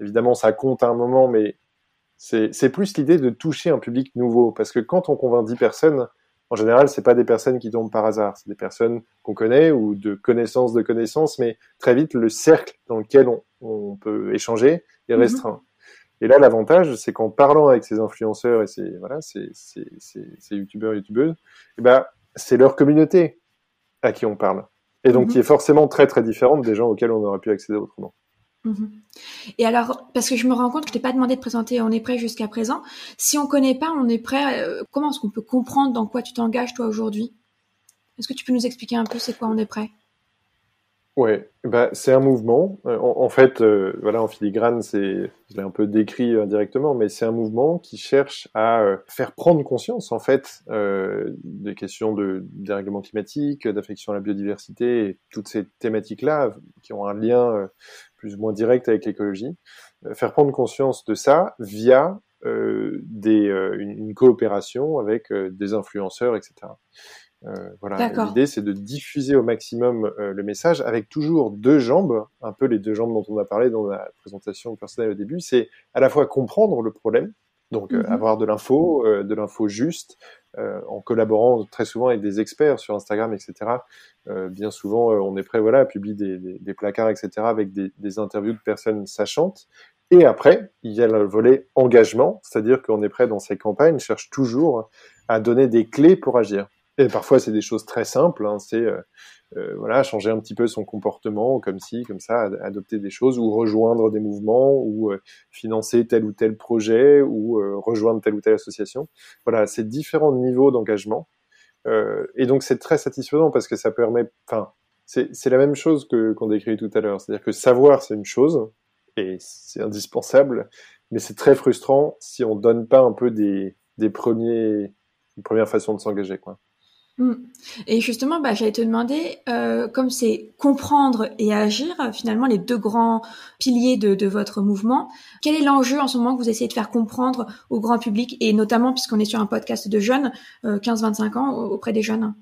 [SPEAKER 2] évidemment, ça compte à un moment, mais c'est plus l'idée de toucher un public nouveau. Parce que quand on convainc 10 personnes, en général, c'est pas des personnes qui tombent par hasard. C'est des personnes qu'on connaît ou de connaissances de connaissances, mais très vite, le cercle dans lequel on, peut échanger est mhm. restreint. Et là, l'avantage, c'est qu'en parlant avec ces influenceurs et ces, voilà, ces, ces, ces, youtubeurs, youtubeuses, eh ben, c'est leur communauté à qui on parle. Et donc, mhm. qui est forcément très, très différente des gens auxquels on aurait pu accéder autrement.
[SPEAKER 1] Mhm. Et alors, parce que je me rends compte que je t'ai pas demandé de présenter On est prêt jusqu'à présent. Si on connaît pas On est prêt, euh, comment est-ce qu'on peut comprendre dans quoi tu t'engages toi aujourd'hui? Est-ce que tu peux nous expliquer un peu c'est quoi On est prêt?
[SPEAKER 2] Ouais, bah, c'est un mouvement. Euh, en, fait, euh, voilà, en filigrane, c'est, je l'ai un peu décrit indirectement, mais c'est un mouvement qui cherche à faire prendre conscience, en fait, des questions de dérèglement climatique, d'affection à la biodiversité, toutes ces thématiques-là qui ont un lien plus ou moins direct avec l'écologie, euh, faire prendre conscience de ça via euh, des, euh, une, coopération avec des influenceurs, etc. voilà. L'idée, c'est de diffuser au maximum le message avec toujours deux jambes, un peu les deux jambes dont on a parlé dans la présentation personnelle au début. C'est à la fois comprendre le problème, donc mhm. avoir de l'info, de l'info juste, euh, en collaborant très souvent avec des experts sur Instagram, etc. Euh, bien souvent, euh, on est prêt, voilà, à publier des, des, des placards, etc. avec des, des, interviews de personnes sachantes. Et après, il y a le volet engagement, c'est-à-dire qu'on est prêt dans ces campagnes, cherche toujours à donner des clés pour agir. Et parfois, c'est des choses très simples. Hein, c'est euh, voilà, changer un petit peu son comportement, comme si, comme ça, adopter des choses ou rejoindre des mouvements ou euh, financer tel ou tel projet ou euh, rejoindre telle ou telle association. Voilà, c'est différents niveaux d'engagement. et donc c'est très satisfaisant parce que ça permet, enfin, c'est la même chose que qu'on décrit tout à l'heure, c'est-à-dire que savoir c'est une chose et c'est indispensable, mais c'est très frustrant si on donne pas un peu des des premiers des premières façons de s'engager quoi.
[SPEAKER 1] Mm. Et justement, bah, j'allais te demander, euh, comme c'est comprendre et agir, finalement les deux grands piliers de, votre mouvement, quel est l'enjeu en ce moment que vous essayez de faire comprendre au grand public, et notamment puisqu'on est sur un podcast de jeunes, 15-25 euh, ans, auprès des jeunes?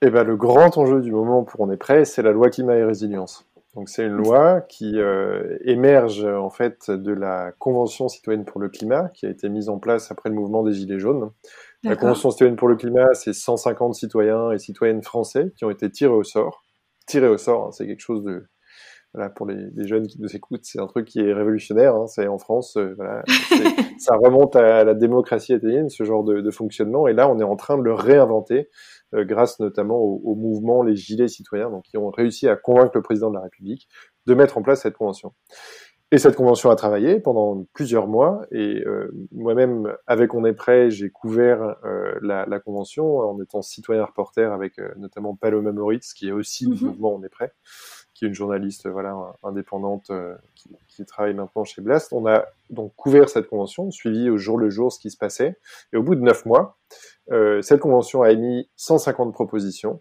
[SPEAKER 2] Eh ben, le grand enjeu du moment pour On est prêt, c'est la loi climat et résilience. Donc c'est une loi qui euh, émerge en fait de la Convention citoyenne pour le climat qui a été mise en place après le mouvement des Gilets jaunes. La Convention citoyenne pour le climat, c'est 150 citoyens et citoyennes français qui ont été tirés au sort. Tirés au sort, hein, c'est quelque chose de voilà pour les, jeunes qui nous écoutent, c'est un truc qui est révolutionnaire. Hein, c'est en France, euh, voilà, ça remonte à la démocratie italienne, ce genre de, de, fonctionnement. Et là, on est en train de le réinventer euh, grâce notamment au, au, mouvement les Gilets citoyens, donc qui ont réussi à convaincre le président de la République de mettre en place cette convention. Et cette convention a travaillé pendant plusieurs mois. Et euh, moi-même, avec On est prêt, j'ai couvert euh, la, la, convention en étant citoyen reporter avec euh, notamment Paloma Moritz, qui est aussi du mhm. mouvement On est prêt, qui est une journaliste voilà indépendante qui, qui, travaille maintenant chez Blast. On a donc couvert cette convention, suivi au jour le jour ce qui se passait. Et au bout de neuf mois, cette convention a émis 150 propositions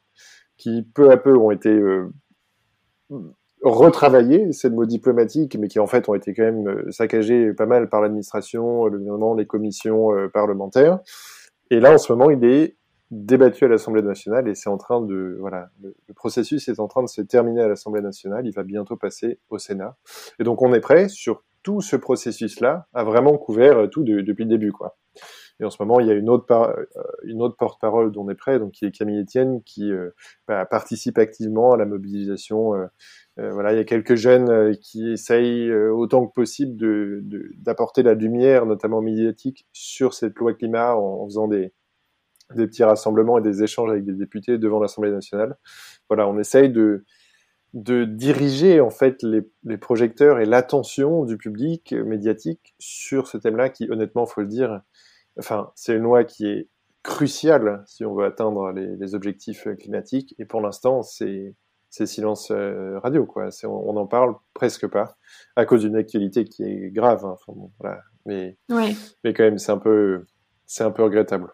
[SPEAKER 2] qui peu à peu ont été retravailler ces mots diplomatiques, mais qui en fait ont été quand même euh, saccagés pas mal par l'administration, le gouvernement, les commissions euh, parlementaires. Et là, en ce moment, il est débattu à l'Assemblée nationale et c'est en train de voilà le, processus est en train de se terminer à l'Assemblée nationale. Il va bientôt passer au Sénat. Et donc on est prêt sur tout ce processus-là à vraiment couvert tout depuis le début quoi. Et en ce moment, il y a une autre, euh, une autre porte-parole dont on est prêt, donc qui est Camille Etienne, qui bah, participe activement à la mobilisation euh, voilà, il y a quelques jeunes euh, qui essayent euh, autant que possible d'apporter la lumière, notamment médiatique, sur cette loi climat en, faisant des, petits rassemblements et des échanges avec des députés devant l'Assemblée nationale. Voilà, on essaye de diriger en fait les, projecteurs et l'attention du public médiatique sur ce thème-là qui, honnêtement, faut le dire, enfin, c'est une loi qui est cruciale si on veut atteindre les, les objectifs climatiques. Et pour l'instant, c'est silence euh, radio, quoi. On n'en parle presque pas à cause d'une actualité qui est grave. Hein. Enfin, bon, voilà. Mais, mais quand même, c'est un peu, c'est un peu regrettable.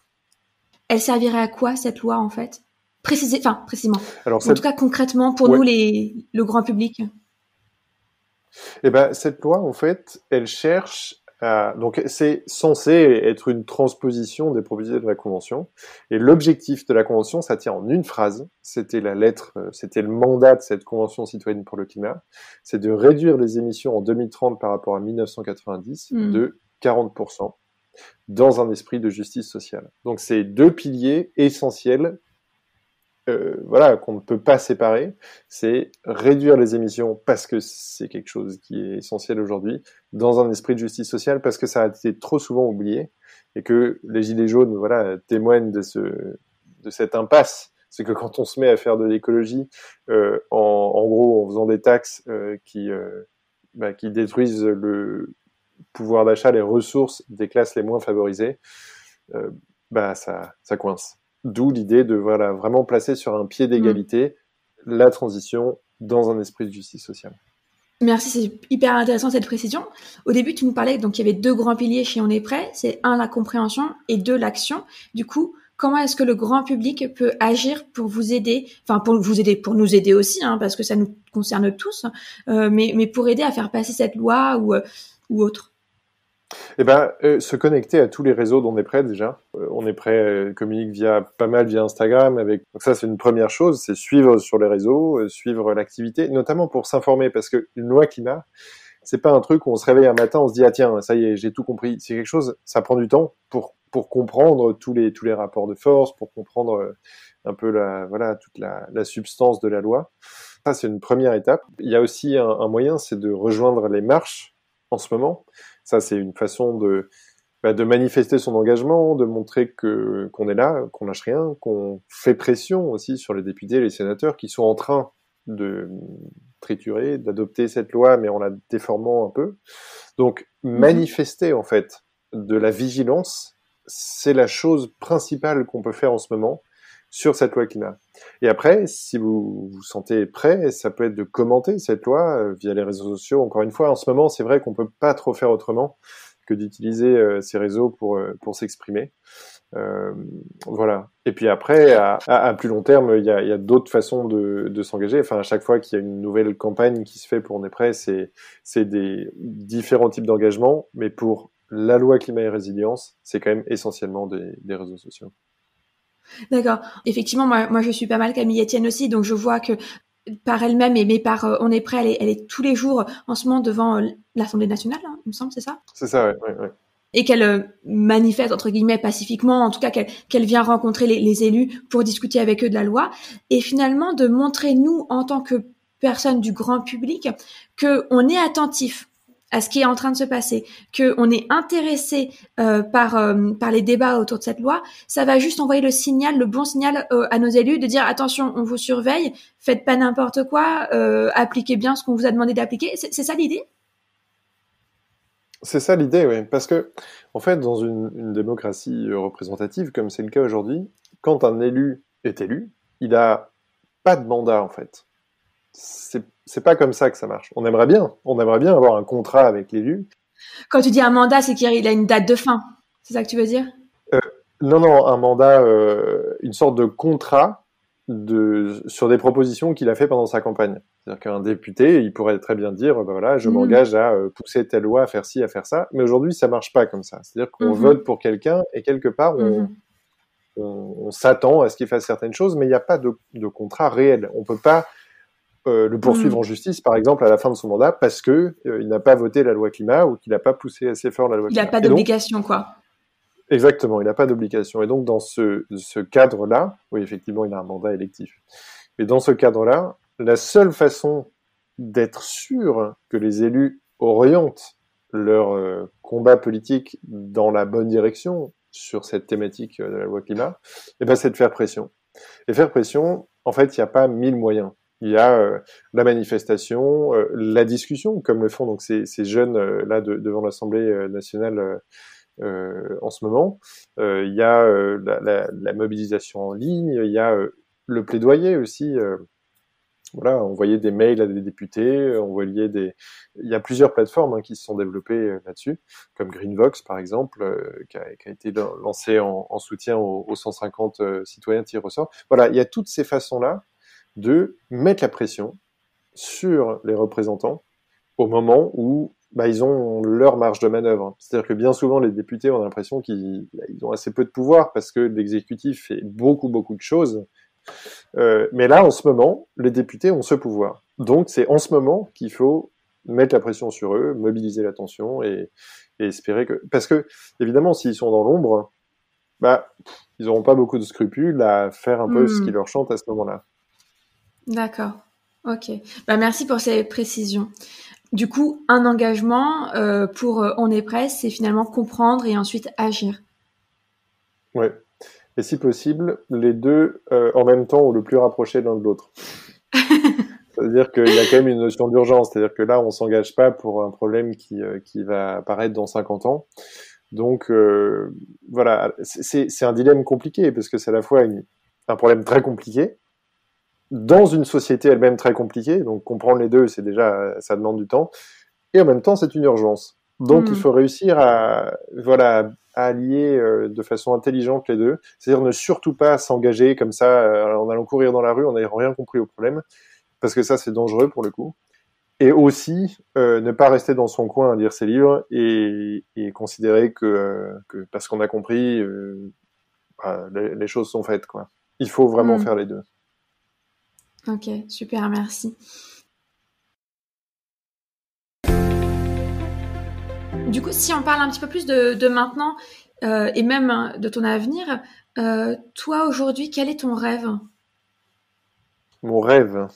[SPEAKER 1] Elle servirait à quoi cette loi en fait? Enfin précisément. Alors, en tout cas concrètement pour nous les, le grand public?
[SPEAKER 2] Eh ben cette loi en fait, elle cherche donc c'est censé être une transposition des propositions de la Convention. Et l'objectif de la Convention, ça tient en une phrase. C'était la lettre, euh, c'était le mandat de cette Convention citoyenne pour le climat. C'est de réduire les émissions en 2030 par rapport à 1990 hmm. de 40% dans un esprit de justice sociale. Donc c'est deux piliers essentiels euh, voilà, qu'on ne peut pas séparer, c'est réduire les émissions parce que c'est quelque chose qui est essentiel aujourd'hui, dans un esprit de justice sociale parce que ça a été trop souvent oublié et que les gilets jaunes, voilà, témoignent de ce, de cette impasse. C'est que quand on se met à faire de l'écologie, euh, en, en, gros, en faisant des taxes euh, qui, euh, bah, qui détruisent le pouvoir d'achat, les ressources des classes les moins favorisées, euh, bah ça, ça coince. D'où l'idée de voilà, vraiment placer sur un pied d'égalité la transition dans un esprit de justice sociale.
[SPEAKER 1] Merci, c'est hyper intéressant cette précision. Au début, tu nous parlais donc il y avait deux grands piliers chez On est prêt, c'est un la compréhension et deux l'action. Du coup, comment est-ce que le grand public peut agir pour vous aider, enfin pour vous aider, pour nous aider aussi, hein, parce que ça nous concerne tous, euh, mais, mais pour aider à faire passer cette loi ou, euh, ou autre
[SPEAKER 2] eh ben, euh, se connecter à tous les réseaux dont on est prêt déjà. Euh, on est prêt, euh, communique via pas mal via Instagram. Avec donc ça, c'est une première chose, c'est suivre sur les réseaux, suivre l'activité, notamment pour s'informer, parce que une loi climat, c'est pas un truc où on se réveille un matin, on se dit ah tiens, ça y est, j'ai tout compris. C'est quelque chose, ça prend du temps pour pour comprendre tous les tous les rapports de force, pour comprendre un peu la voilà toute la, la substance de la loi. Ça, c'est une première étape. Il y a aussi un, un moyen, c'est de rejoindre les marches en ce moment. Ça, c'est une façon de, bah, de manifester son engagement, de montrer que qu'on est là, qu'on lâche rien, qu'on fait pression aussi sur les députés les sénateurs qui sont en train de triturer, d'adopter cette loi, mais en la déformant un peu. Donc, mhm. manifester en fait de la vigilance, c'est la chose principale qu'on peut faire en ce moment sur cette loi climat. Et après, si vous vous sentez prêt, ça peut être de commenter cette loi euh, via les réseaux sociaux. Encore une fois, en ce moment, c'est vrai qu'on peut pas trop faire autrement que d'utiliser euh, ces réseaux pour euh, pour s'exprimer. voilà. Et puis après, à, plus long terme, il y a, d'autres façons de, s'engager. Enfin, à chaque fois qu'il y a une nouvelle campagne qui se fait pour On est prêt, c'est c'est des différents types d'engagement, mais pour la loi climat et résilience, c'est quand même essentiellement des réseaux sociaux.
[SPEAKER 1] D'accord. Effectivement, moi, moi, je suis pas mal Camille Etienne aussi, donc je vois que par elle-même et mais par euh, on est prêt, elle est, elle est, tous les jours en ce moment devant euh, l'Assemblée nationale, hein, il me semble, c'est ça?
[SPEAKER 2] C'est ça, oui. Ouais, ouais.
[SPEAKER 1] Et qu'elle euh, manifeste entre guillemets pacifiquement, en tout cas qu'elle vient rencontrer les, les, élus pour discuter avec eux de la loi, et finalement de montrer nous en tant que personnes du grand public que on est attentif à ce qui est en train de se passer, que on est intéressé euh, par euh, par les débats autour de cette loi, ça va juste envoyer le signal, le bon signal euh, à nos élus de dire attention, on vous surveille, faites pas n'importe quoi, appliquez bien ce qu'on vous a demandé d'appliquer. C'est ça l'idée?
[SPEAKER 2] C'est ça l'idée, oui, parce que en fait, dans une, une démocratie représentative comme c'est le cas aujourd'hui, quand un élu est élu, il a pas de mandat en fait. C'est pas comme ça que ça marche. On aimerait bien, on aimerait bien avoir un contrat avec l'élu.
[SPEAKER 1] Quand tu dis un mandat, c'est qu'il a une date de fin. C'est ça que tu veux dire?
[SPEAKER 2] Euh, Non, non, un mandat, euh, une sorte de contrat de, sur des propositions qu'il a fait pendant sa campagne. C'est-à-dire qu'un député, il pourrait très bien dire, ben voilà, je mmh. m'engage à euh, pousser telle loi, à faire ci, à faire ça. Mais aujourd'hui, ça marche pas comme ça. C'est-à-dire qu'on mmh. vote pour quelqu'un et quelque part, on, mmh. on, on s'attend à ce qu'il fasse certaines choses, mais il n'y a pas de, de contrat réel. On peut pas euh, le poursuivre mm. en justice, par exemple, à la fin de son mandat, parce que euh, il n'a pas voté la loi climat ou qu'il n'a pas poussé assez fort la loi
[SPEAKER 1] il
[SPEAKER 2] climat.
[SPEAKER 1] Il n'a pas d'obligation, quoi.
[SPEAKER 2] Exactement, il n'a pas d'obligation. Et donc, dans ce, ce cadre-là, oui, effectivement, il a un mandat électif. Mais dans ce cadre-là, la seule façon d'être sûr que les élus orientent leur euh, combat politique dans la bonne direction sur cette thématique de la loi climat, eh ben, c'est de faire pression. Et faire pression, en fait, il n'y a pas mille moyens Il y a la manifestation, la discussion, comme le font donc ces, ces jeunes là devant l'Assemblée nationale en ce moment. il y a la, mobilisation en ligne, il y a le plaidoyer aussi voilà, envoyer des mails à des députés, envoyer des. Il y a plusieurs plateformes hein, qui se sont développées euh, là-dessus, comme Greenvox par exemple, euh, qui, a, été lancé en, en soutien aux, aux 150 euh, citoyens qui ressort. Voilà, il y a toutes ces façons-là de mettre la pression sur les représentants au moment où bah, ils ont leur marge de manœuvre. C'est-à-dire que bien souvent, les députés ont l'impression qu'ils bah, ont assez peu de pouvoir parce que l'exécutif fait beaucoup, beaucoup de choses euh, mais là, en ce moment, les députés ont ce pouvoir. Donc, c'est en ce moment qu'il faut mettre la pression sur eux, mobiliser l'attention et, et, espérer que... Parce que, évidemment, s'ils sont dans l'ombre, bah, ils n'auront pas beaucoup de scrupules à faire un peu ce hmm. qui leur chante à ce moment-là.
[SPEAKER 1] D'accord. Ok. Bah, merci pour ces précisions. Du coup, un engagement euh, pour euh, On est prêt, c'est finalement comprendre et ensuite agir.
[SPEAKER 2] Ouais et si possible, les deux euh, en même temps ou le plus rapproché l'un de l'autre. C'est-à-dire qu'il y a quand même une notion d'urgence, c'est-à-dire que là, on s'engage pas pour un problème qui, qui va apparaître dans 50 ans. Donc voilà, c'est un dilemme compliqué parce que c'est à la fois une, un problème très compliqué dans une société elle-même très compliquée. Donc comprendre les deux, c'est déjà ça demande du temps, et en même temps, c'est une urgence. Donc il hmm. faut réussir à voilà à allier euh, de façon intelligente les deux, c'est-à-dire ne surtout pas s'engager comme ça euh, en allant courir dans la rue en n'ayant rien compris au problème, parce que ça c'est dangereux pour le coup. Et aussi euh, ne pas rester dans son coin à lire ses livres et, et considérer que, que parce qu'on a compris, bah, les, choses sont faites quoi. Il faut vraiment hmm. faire les deux.
[SPEAKER 1] Ok, super, merci. Du coup, si on parle un petit peu plus de, maintenant euh, et même hein, de ton avenir, euh, toi aujourd'hui, quel est ton rêve?
[SPEAKER 2] Mon rêve?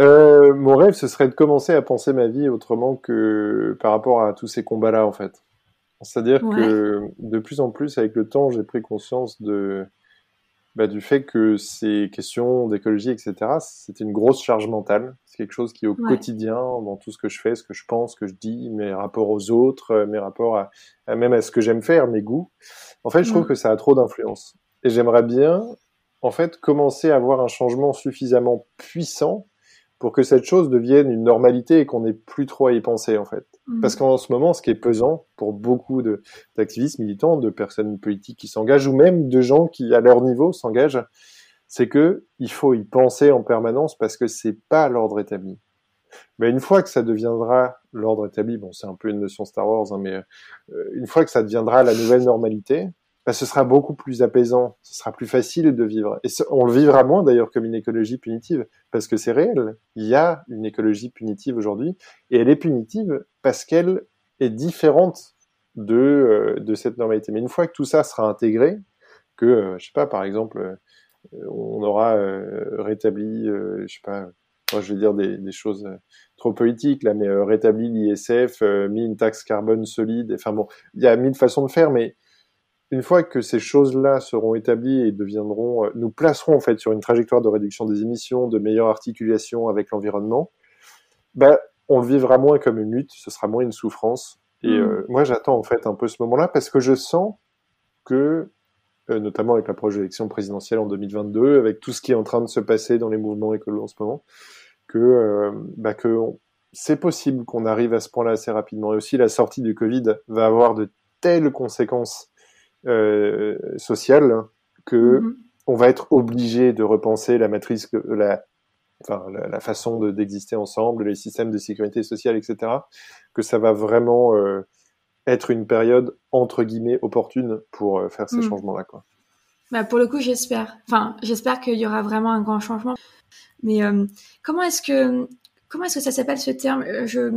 [SPEAKER 2] Euh, Mon rêve, ce serait de commencer à penser ma vie autrement que par rapport à tous ces combats-là, en fait. C'est-à-dire que de plus en plus, avec le temps, j'ai pris conscience de, bah, du fait que ces questions d'écologie, etc., c'est une grosse charge mentale. C'est quelque chose qui est au quotidien dans tout ce que je fais, ce que je pense, ce que je dis, mes rapports aux autres, euh, mes rapports à, même à ce que j'aime faire, mes goûts. En fait, je trouve mm. que ça a trop d'influence. Et j'aimerais bien, en fait, commencer à avoir un changement suffisamment puissant pour que cette chose devienne une normalité et qu'on n'ait plus trop à y penser, en fait. Mhm. Parce qu'en ce moment, ce qui est pesant pour beaucoup d'activistes militants, de personnes politiques qui s'engagent, ou même de gens qui, à leur niveau, s'engagent, c'est que il faut y penser en permanence parce que c'est pas l'ordre établi. Mais une fois que ça deviendra l'ordre établi, bon, c'est un peu une notion Star Wars, hein, mais euh, une fois que ça deviendra la nouvelle normalité, bah, ce sera beaucoup plus apaisant, ce sera plus facile de vivre. Et on le vivra moins d'ailleurs comme une écologie punitive, parce que c'est réel. Il y a une écologie punitive aujourd'hui, et elle est punitive parce qu'elle est différente de, euh, de cette normalité. Mais une fois que tout ça sera intégré, que, euh, je sais pas, par exemple, euh, on aura rétabli, je sais pas, moi je vais dire des, des choses trop politiques là, mais rétabli l'ISF, mis une taxe carbone solide, enfin bon, il y a mille façons de faire, mais une fois que ces choses-là seront établies et deviendront, euh, nous placerons en fait sur une trajectoire de réduction des émissions, de meilleure articulation avec l'environnement, bah, on le vivra moins comme une lutte, ce sera moins une souffrance. Et mm. euh, moi, j'attends en fait un peu ce moment-là parce que je sens que, euh, notamment avec l'approche de l'élection présidentielle en 2022, avec tout ce qui est en train de se passer dans les mouvements écolos en ce moment, que, bah, que c'est possible qu'on arrive à ce point-là assez rapidement. Et aussi, la sortie du Covid va avoir de telles conséquences euh, sociale que mhm. on va être obligé de repenser la matrice, la, enfin, la, façon d'exister ensemble, les systèmes de sécurité sociale, etc. Que ça va vraiment euh, être une période entre guillemets opportune pour euh, faire ces mhm. changements-là, quoi.
[SPEAKER 1] Bah pour le coup, j'espère. Enfin, j'espère qu'il y aura vraiment un grand changement. Mais comment est-ce que comment est-ce que ça s'appelle ce terme? Je,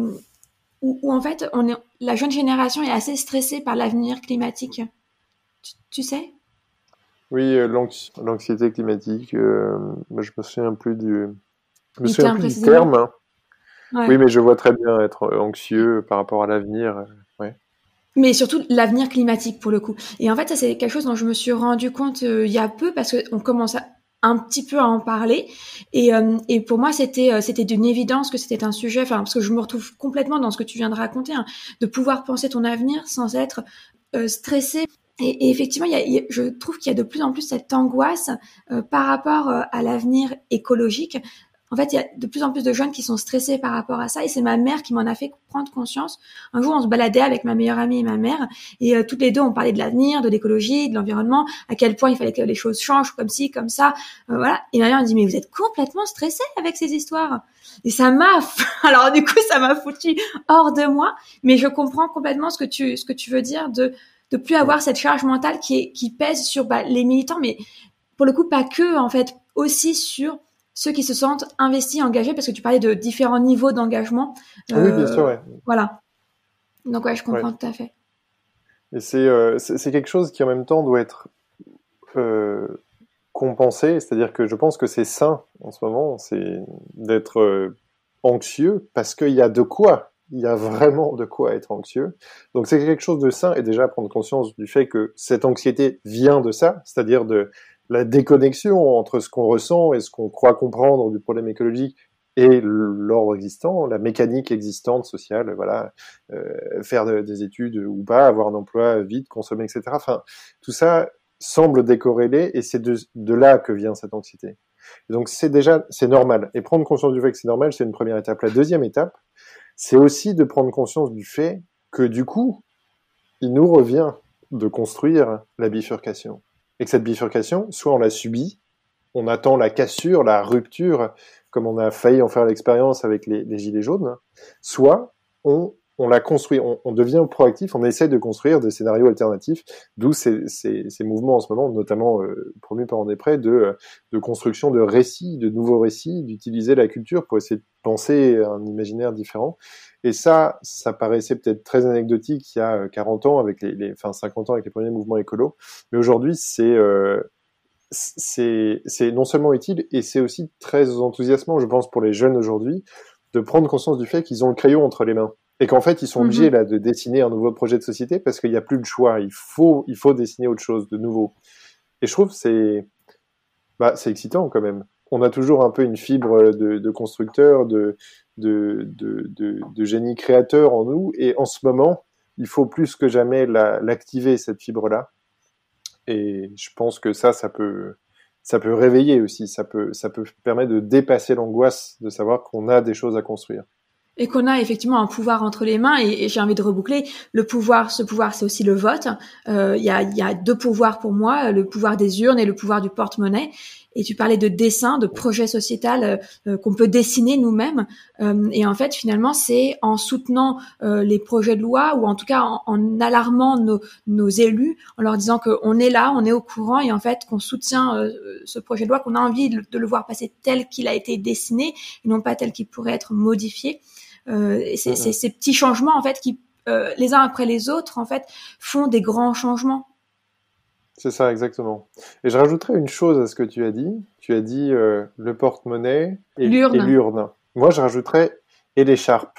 [SPEAKER 1] où, où, en fait on est la jeune génération est assez stressée par l'avenir climatique. Tu, sais?
[SPEAKER 2] Oui, euh, l'anxiété climatique. Euh, je me souviens plus du, je me souviens plus du terme. Oui, mais je vois très bien être anxieux par rapport à l'avenir. Euh, ouais.
[SPEAKER 1] Mais surtout l'avenir climatique pour le coup. Et en fait, ça c'est quelque chose dont je me suis rendu compte il y a peu parce qu'on commence un petit peu à en parler. Et, euh, et pour moi, c'était euh, c'était d'une évidence que c'était un sujet, enfin parce que je me retrouve complètement dans ce que tu viens de raconter, hein, de pouvoir penser ton avenir sans être euh, stressé. Et, effectivement, il y a, je trouve qu'il y a de plus en plus cette angoisse par rapport à l'avenir écologique en fait, il y a de plus en plus de jeunes qui sont stressés par rapport à ça. Et c'est ma mère qui m'en a fait prendre conscience. Un jour, on se baladait avec ma meilleure amie et ma mère, et euh, toutes les deux, on parlait de l'avenir, de l'écologie, de l'environnement, à quel point il fallait que les choses changent comme ci, comme ça, euh, voilà. Et ma mère me dit mais vous êtes complètement stressé avec ces histoires. Et ça m'a, alors du coup, ça m'a foutu hors de moi. Mais je comprends complètement ce que tu, ce que tu veux dire de de plus avoir cette charge mentale qui est qui pèse sur bah, les militants, mais pour le coup pas que en fait, aussi sur ceux qui se sentent investis, engagés, parce que tu parlais de différents niveaux d'engagement.
[SPEAKER 2] Ah oui, bien sûr, ouais.
[SPEAKER 1] Voilà. Donc ouais, je comprends tout à fait.
[SPEAKER 2] Et euh, c'est quelque chose qui en même temps doit être euh, compensé, c'est-à-dire que je pense que c'est sain en ce moment, c'est d'être euh, anxieux parce qu'il y a de quoi, il y a vraiment de quoi être anxieux. Donc c'est quelque chose de sain et déjà prendre conscience du fait que cette anxiété vient de ça, c'est-à-dire de la déconnexion entre ce qu'on ressent et ce qu'on croit comprendre du problème écologique et l'ordre existant, la mécanique existante sociale, voilà, euh, faire des études ou pas, avoir un emploi vite, consommer, etc. Enfin, tout ça semble décorrélé et c'est de, de, là que vient cette anxiété. donc c'est déjà, c'est normal. Et prendre conscience du fait que c'est normal, c'est une première étape. La deuxième étape, c'est aussi de prendre conscience du fait que du coup, il nous revient de construire la bifurcation. Et que cette bifurcation, soit on la subit, on attend la cassure, la rupture, comme on a failli en faire l'expérience avec les, les, gilets jaunes, soit on, on la construit, on, on, devient proactif, on essaie de construire des scénarios alternatifs, d'où ces, ces, ces, mouvements en ce moment, notamment euh, promus par André de, de construction de récits, de nouveaux récits, d'utiliser la culture pour essayer de penser un imaginaire différent. Et ça, ça paraissait peut-être très anecdotique il y a 40 euh, ans avec les, les, enfin 50 ans avec les premiers mouvements écolos, mais aujourd'hui c'est euh, c'est non seulement utile et c'est aussi très enthousiasmant, je pense, pour les jeunes aujourd'hui, de prendre conscience du fait qu'ils ont le crayon entre les mains et qu'en fait ils sont obligés mm-hmm. là de dessiner un nouveau projet de société parce qu'il n'y a plus de choix. Il faut il faut dessiner autre chose de nouveau. Et je trouve c'est bah c'est excitant quand même. On a toujours un peu une fibre de, de constructeur, de de, de, génie créateur en nous. Et en ce moment, il faut plus que jamais l'activer, cette fibre-là. Et je pense que ça, ça peut, ça peut réveiller aussi, ça peut, ça peut permettre de dépasser l'angoisse de savoir qu'on a des choses à construire
[SPEAKER 1] et qu'on a effectivement un pouvoir entre les mains. Et, j'ai envie de reboucler le pouvoir. Ce pouvoir, c'est aussi le vote. Euh, il y, a, y, a, deux pouvoirs pour moi le pouvoir des urnes et le pouvoir du porte-monnaie et tu parlais de dessin, de projet sociétal euh, euh, qu'on peut dessiner nous-mêmes. Euh, et en fait, finalement, c'est en soutenant les projets de loi ou en tout cas en, alarmant nos, nos, élus, en leur disant qu'on est là, on est au courant et en fait qu'on soutient ce projet de loi, qu'on a envie de, le voir passer tel qu'il a été dessiné et non pas tel qu'il pourrait être modifié. C'est ces petits changements en fait qui les uns après les autres en fait font des grands changements
[SPEAKER 2] c'est ça, exactement. Et je rajouterais une chose à ce que tu as dit. Tu as dit euh, le porte-monnaie et l'urne. Moi, je rajouterais et l'écharpe.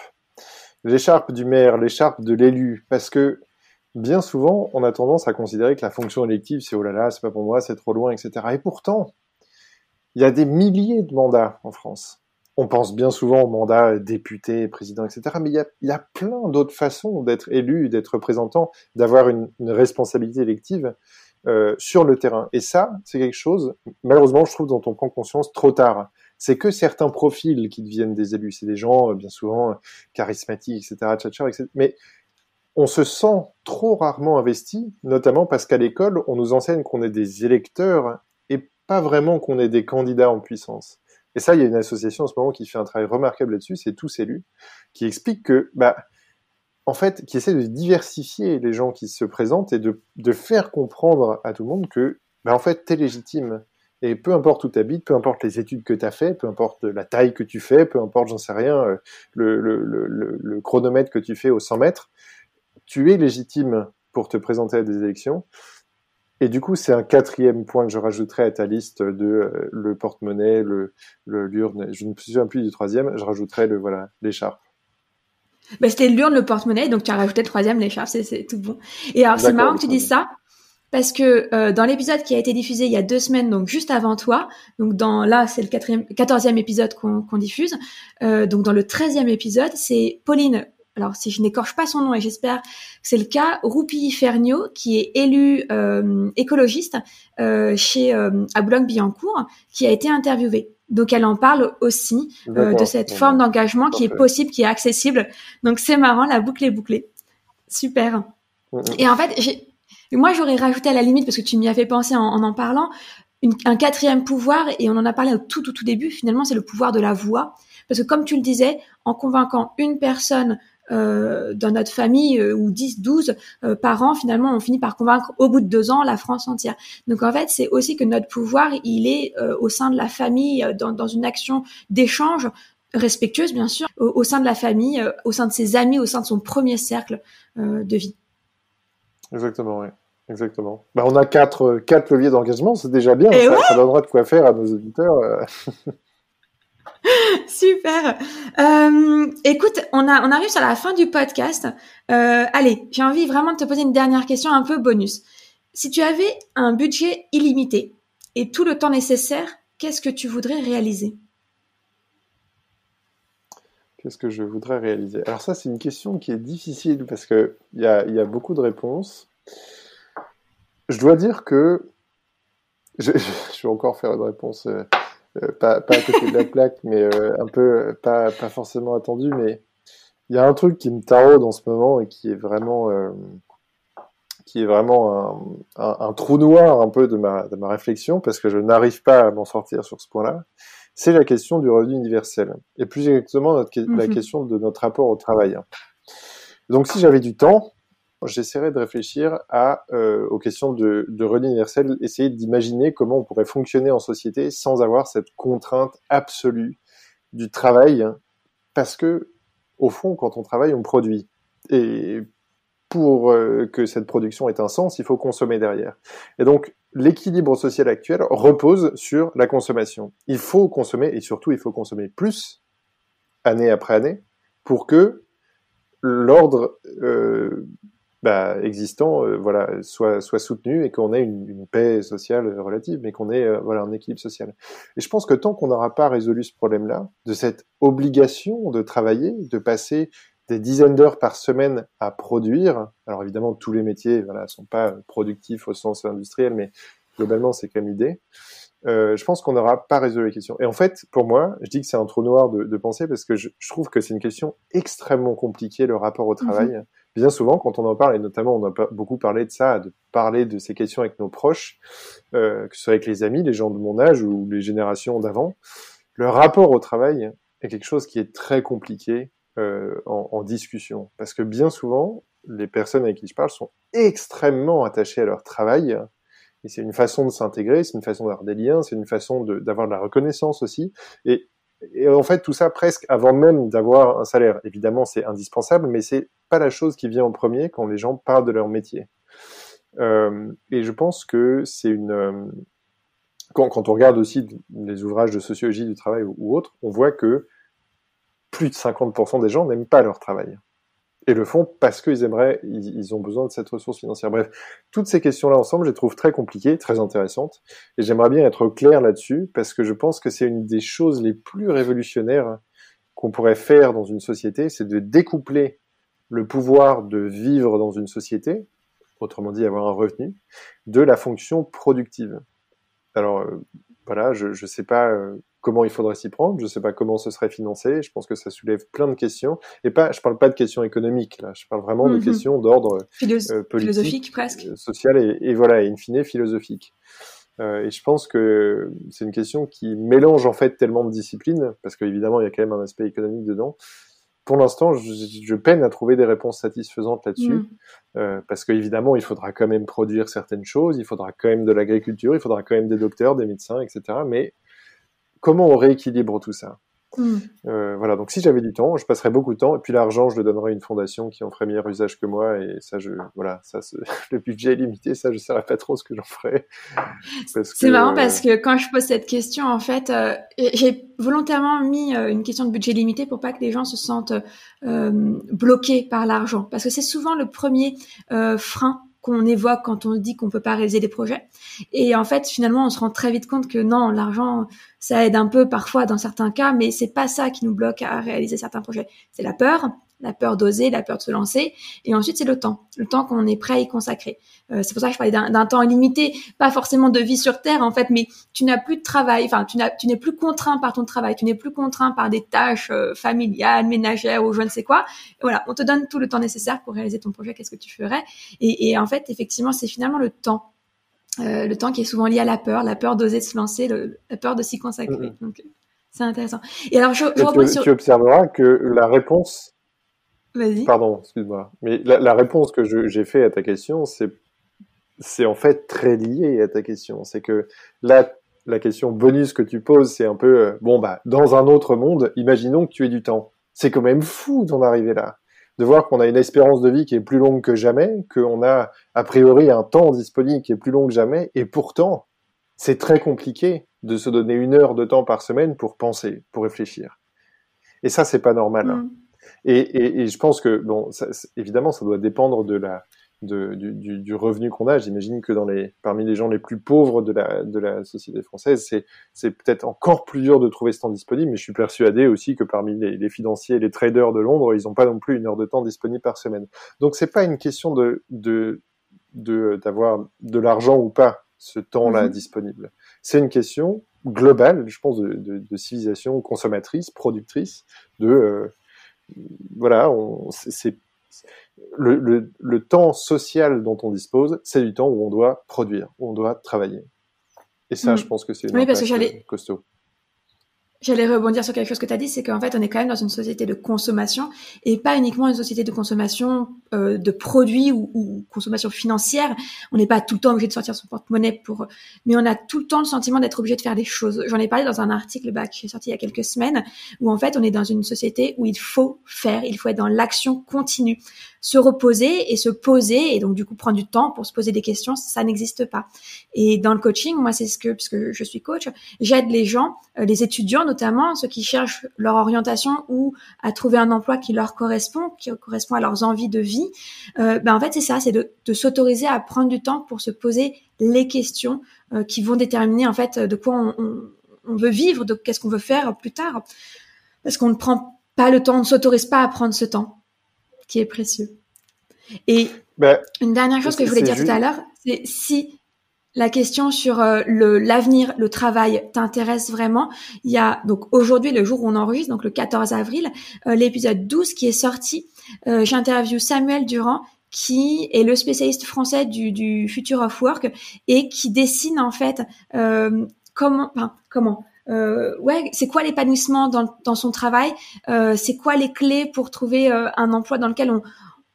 [SPEAKER 2] L'écharpe du maire, l'écharpe de l'élu. Parce que bien souvent, on a tendance à considérer que la fonction élective, c'est oh là là, c'est pas pour moi, c'est trop loin, etc. Et pourtant, il y a des milliers de mandats en France. On pense bien souvent aux mandats député, président, etc. Mais il y a, il y a plein d'autres façons d'être élu, d'être représentant, d'avoir une, une responsabilité élective euh, sur le terrain. Et ça, c'est quelque chose, malheureusement, je trouve, dont on prend conscience trop tard. C'est que certains profils qui deviennent des élus. C'est des gens, euh, bien souvent, euh, charismatiques, etc., etc., Mais on se sent trop rarement investi, notamment parce qu'à l'école, on nous enseigne qu'on est des électeurs et pas vraiment qu'on est des candidats en puissance. Et ça, il y a une association en ce moment qui fait un travail remarquable là-dessus, c'est Tous Élus, qui explique que, bah, en fait, qui essaie de diversifier les gens qui se présentent et de, faire comprendre à tout le monde que, ben, en fait, t'es légitime. Et peu importe où tu habites, peu importe les études que tu as fait, peu importe la taille que tu fais, peu importe, j'en sais rien, euh, le, chronomètre que tu fais au 100 mètres, tu es légitime pour te présenter à des élections. Et du coup, c'est un quatrième point que je rajouterais à ta liste de euh, le porte-monnaie, le l'urne. Je ne me souviens plus du troisième. Je rajouterais le voilà l'écharpe.
[SPEAKER 1] Bah, c'était l'urne, le porte-monnaie, donc tu as rajouté le troisième, l'écharpe, c'est tout bon. Et alors, c'est marrant que tu dises ça, parce que euh, dans l'épisode qui a été diffusé il y a deux semaines, donc juste avant toi, donc dans là c'est le quatrième, quatorzième épisode qu'on diffuse, euh, donc dans le treizième épisode, c'est Pauline. Alors si je n'écorche pas son nom et j'espère que c'est le cas, Roupi Ferniaud, qui est élue euh, écologiste chez à Boulogne-Billancourt, qui a été interviewée. Donc elle en parle aussi de cette forme d'engagement qui est possible, qui est accessible. Donc c'est marrant, la boucle est bouclée. Super. Mm, mm. Et en fait, moi, j'aurais rajouté à la limite, parce que tu m'y as fait penser en en, parlant, un quatrième pouvoir, et on en a parlé au tout, tout, tout début, finalement, c'est le pouvoir de la voix. Parce que comme tu le disais, en convaincant une personne euh, dans notre famille, euh, ou 10, 12 euh, par an, finalement, on finit par convaincre au bout de deux ans la France entière. Donc en fait, c'est aussi que notre pouvoir, il est euh, au sein de la famille, dans, dans une action d'échange respectueuse, bien sûr, au, au, sein de la famille, au sein de ses amis, au sein de son premier cercle de vie.
[SPEAKER 2] Exactement, oui. Exactement. Bah, on a quatre, euh, quatre leviers d'engagement, c'est déjà bien. Ça, ça, donnera de quoi faire à nos auditeurs.
[SPEAKER 1] Super. Euh, écoute, on, arrive sur la fin du podcast. Euh, allez, j'ai envie vraiment de te poser une dernière question un peu bonus. Si tu avais un budget illimité et tout le temps nécessaire, qu'est-ce que tu voudrais réaliser?
[SPEAKER 2] Qu'est-ce que je voudrais réaliser? Alors ça, c'est une question qui est difficile parce qu'il y a, beaucoup de réponses. Je dois dire que je, vais encore faire une réponse euh, pas, pas, à côté de la plaque, mais euh, un peu pas, pas forcément attendue. Mais il y a un truc qui me taraude en ce moment et qui est vraiment qui est vraiment un, un, trou noir un peu de ma, de ma réflexion parce que je n'arrive pas à m'en sortir sur ce point-là c'est la question du revenu universel, et plus exactement notre, la mhm. question de notre rapport au travail. Donc si j'avais du temps, j'essaierais de réfléchir euh, aux questions de, de revenu universel, essayer d'imaginer comment on pourrait fonctionner en société sans avoir cette contrainte absolue du travail, parce que au fond, quand on travaille, on produit. Et pour euh, que cette production ait un sens, il faut consommer derrière. Et donc, l'équilibre social actuel repose sur la consommation. Il faut consommer, et surtout, il faut consommer plus, année après année, pour que l'ordre euh, bah, existant euh, voilà, soit, soit soutenu et qu'on ait une, une, paix sociale relative, mais qu'on ait euh, voilà, un équilibre social. Et je pense que tant qu'on n'aura pas résolu ce problème-là, de cette obligation de travailler, de passer des dizaines d'heures par semaine à produire. Alors évidemment, tous les métiers voilà, sont pas productifs au sens industriel, mais globalement, c'est quand même l'idée. Euh, je pense qu'on n'aura pas résolu la question. Et en fait, pour moi, je dis que c'est un trou noir de, de penser parce que je, je trouve que c'est une question extrêmement compliquée, le rapport au mhm. travail. Bien souvent, quand on en parle, et notamment on a beaucoup parlé de ça, de parler de ces questions avec nos proches, euh, que ce soit avec les amis, les gens de mon âge ou les générations d'avant, le rapport au travail est quelque chose qui est très compliqué, euh, en, en, discussion. Parce que bien souvent, les personnes avec qui je parle sont extrêmement attachées à leur travail. Et c'est une façon de s'intégrer, c'est une façon d'avoir des liens, c'est une façon d'avoir de, la reconnaissance aussi. Et, et, en fait, tout ça presque avant même d'avoir un salaire. Évidemment, c'est indispensable, mais c'est pas la chose qui vient en premier quand les gens parlent de leur métier. Euh, et je pense que c'est une... Euh, quand, on regarde aussi les ouvrages de sociologie du travail ou autres, on voit que plus de 50% des gens n'aiment pas leur travail. Et le font parce qu'ils aimeraient, ils, ont besoin de cette ressource financière. Bref, toutes ces questions-là ensemble, je les trouve très compliquées, très intéressantes. Et j'aimerais bien être clair là-dessus parce que je pense que c'est une des choses les plus révolutionnaires qu'on pourrait faire dans une société, c'est de découpler le pouvoir de vivre dans une société, autrement dit avoir un revenu, de la fonction productive. Alors euh, voilà, je ne sais pas euh, comment il faudrait s'y prendre. Je ne sais pas comment ce serait financé. Je pense que ça soulève plein de questions. Et pas, je parle pas de questions économiques là. Je parle vraiment de mhm. questions d'ordre
[SPEAKER 1] euh, politique, philosophique presque,
[SPEAKER 2] euh, social et, et, voilà, in fine philosophique. Euh, et je pense que c'est une question qui mélange en fait tellement de disciplines parce qu'évidemment il y a quand même un aspect économique dedans. Pour l'instant, je, je, peine à trouver des réponses satisfaisantes là-dessus, mhm. euh, parce qu'évidemment, il faudra quand même produire certaines choses, il faudra quand même de l'agriculture, il faudra quand même des docteurs, des médecins, etc. Mais comment on rééquilibre tout ça hmm. euh, voilà, donc si j'avais du temps, je passerais beaucoup de temps, et puis l'argent, je le donnerais à une fondation qui en ferait meilleur usage que moi, et ça, je, voilà, ça, le budget est limité, ça, je ne saurais pas trop ce que j'en ferais.
[SPEAKER 1] C'est marrant parce que quand je pose cette question, en fait, euh, j'ai volontairement mis euh, une question de budget limité pour pas que les gens se sentent bloqués par l'argent, parce que c'est souvent le premier frein qu'on évoque quand on dit qu'on peut pas réaliser des projets. Et en fait, finalement, on se rend très vite compte que non, l'argent, ça aide un peu parfois dans certains cas, mais c'est pas ça qui nous bloque à réaliser certains projets. C'est la peur, la peur d'oser, la peur de se lancer, et ensuite c'est le temps, le temps qu'on est prêt à y consacrer. Euh, c'est pour ça que je parlais d'un temps illimité, pas forcément de vie sur terre en fait, mais tu n'as plus de travail, enfin tu n'es plus contraint par ton travail, tu n'es plus contraint par des tâches euh, familiales, ménagères ou je ne sais quoi. voilà, on te donne tout le temps nécessaire pour réaliser ton projet. Qu'est-ce que tu ferais? Et, et, en fait, effectivement, c'est finalement le temps, le temps qui est souvent lié à la peur, la peur d'oser se lancer, le, la peur de s'y consacrer. Donc c'est intéressant.
[SPEAKER 2] Et alors je, je tu, sur... tu observeras que la réponse Pardon, excuse-moi. Mais la, réponse que j'ai fait à ta question, c'est c'est en fait très lié à ta question. C'est que là, la question bonus que tu poses, c'est un peu euh, bon bah dans un autre monde, imaginons que tu aies du temps. C'est quand même fou d'en arriver là, de voir qu'on a une espérance de vie qui est plus longue que jamais, qu'on a a priori un temps disponible qui est plus long que jamais, et pourtant c'est très compliqué de se donner une heure de temps par semaine pour penser, pour réfléchir. Et ça, c'est pas normal. Hein. Mm. Et, et, je pense que, bon, ça, évidemment, ça doit dépendre de la, de, du, du, du, revenu qu'on a. J'imagine que dans les, parmi les gens les plus pauvres de la, de la société française, c'est, peut-être encore plus dur de trouver ce temps disponible, mais je suis persuadé aussi que parmi les, les financiers et les traders de Londres, ils n'ont pas non plus une heure de temps disponible par semaine. Donc c'est pas une question de, de, de, d'avoir de l'argent ou pas ce temps-là mm-hmm. disponible. C'est une question globale, je pense, de, de, de civilisation consommatrice, productrice, de, euh, voilà, c'est le, le, temps social dont on dispose, c'est du temps où on doit produire, où on doit travailler. Et ça, mm. je pense que c'est
[SPEAKER 1] oui, parce que costaud. J'allais rebondir sur quelque chose que tu as dit, c'est qu'en fait, on est quand même dans une société de consommation et pas uniquement une société de consommation euh, de produits ou, ou, consommation financière. On n'est pas tout le temps obligé de sortir son porte-monnaie pour, mais on a tout le temps le sentiment d'être obligé de faire des choses. J'en ai parlé dans un article bah, qui est sorti il y a quelques semaines où en fait, on est dans une société où il faut faire, il faut être dans l'action continue se reposer et se poser et donc du coup prendre du temps pour se poser des questions, ça n'existe pas. Et dans le coaching, moi c'est ce que puisque je suis coach, j'aide les gens, euh, les étudiants notamment, ceux qui cherchent leur orientation ou à trouver un emploi qui leur correspond, qui correspond à leurs envies de vie. Euh, ben en fait c'est ça, c'est de, de s'autoriser à prendre du temps pour se poser les questions euh, qui vont déterminer en fait de quoi on, on, on veut vivre, de qu'est-ce qu'on veut faire plus tard, parce qu'on ne prend pas le temps, on ne s'autorise pas à prendre ce temps qui est précieux. Et ben, une dernière chose que je voulais dire tout à l'heure, c'est si la question sur euh, le l'avenir, le travail t'intéresse vraiment, il y a donc aujourd'hui le jour où on enregistre, donc le 14 avril, euh, l'épisode 12 qui est sorti. Euh, J'interviewe Samuel Durand qui est le spécialiste français du, du Future of Work et qui dessine en fait euh, comment, enfin, comment euh, ouais, c'est quoi l'épanouissement dans, dans, son travail? Euh, C'est quoi les clés pour trouver euh, un emploi dans lequel on,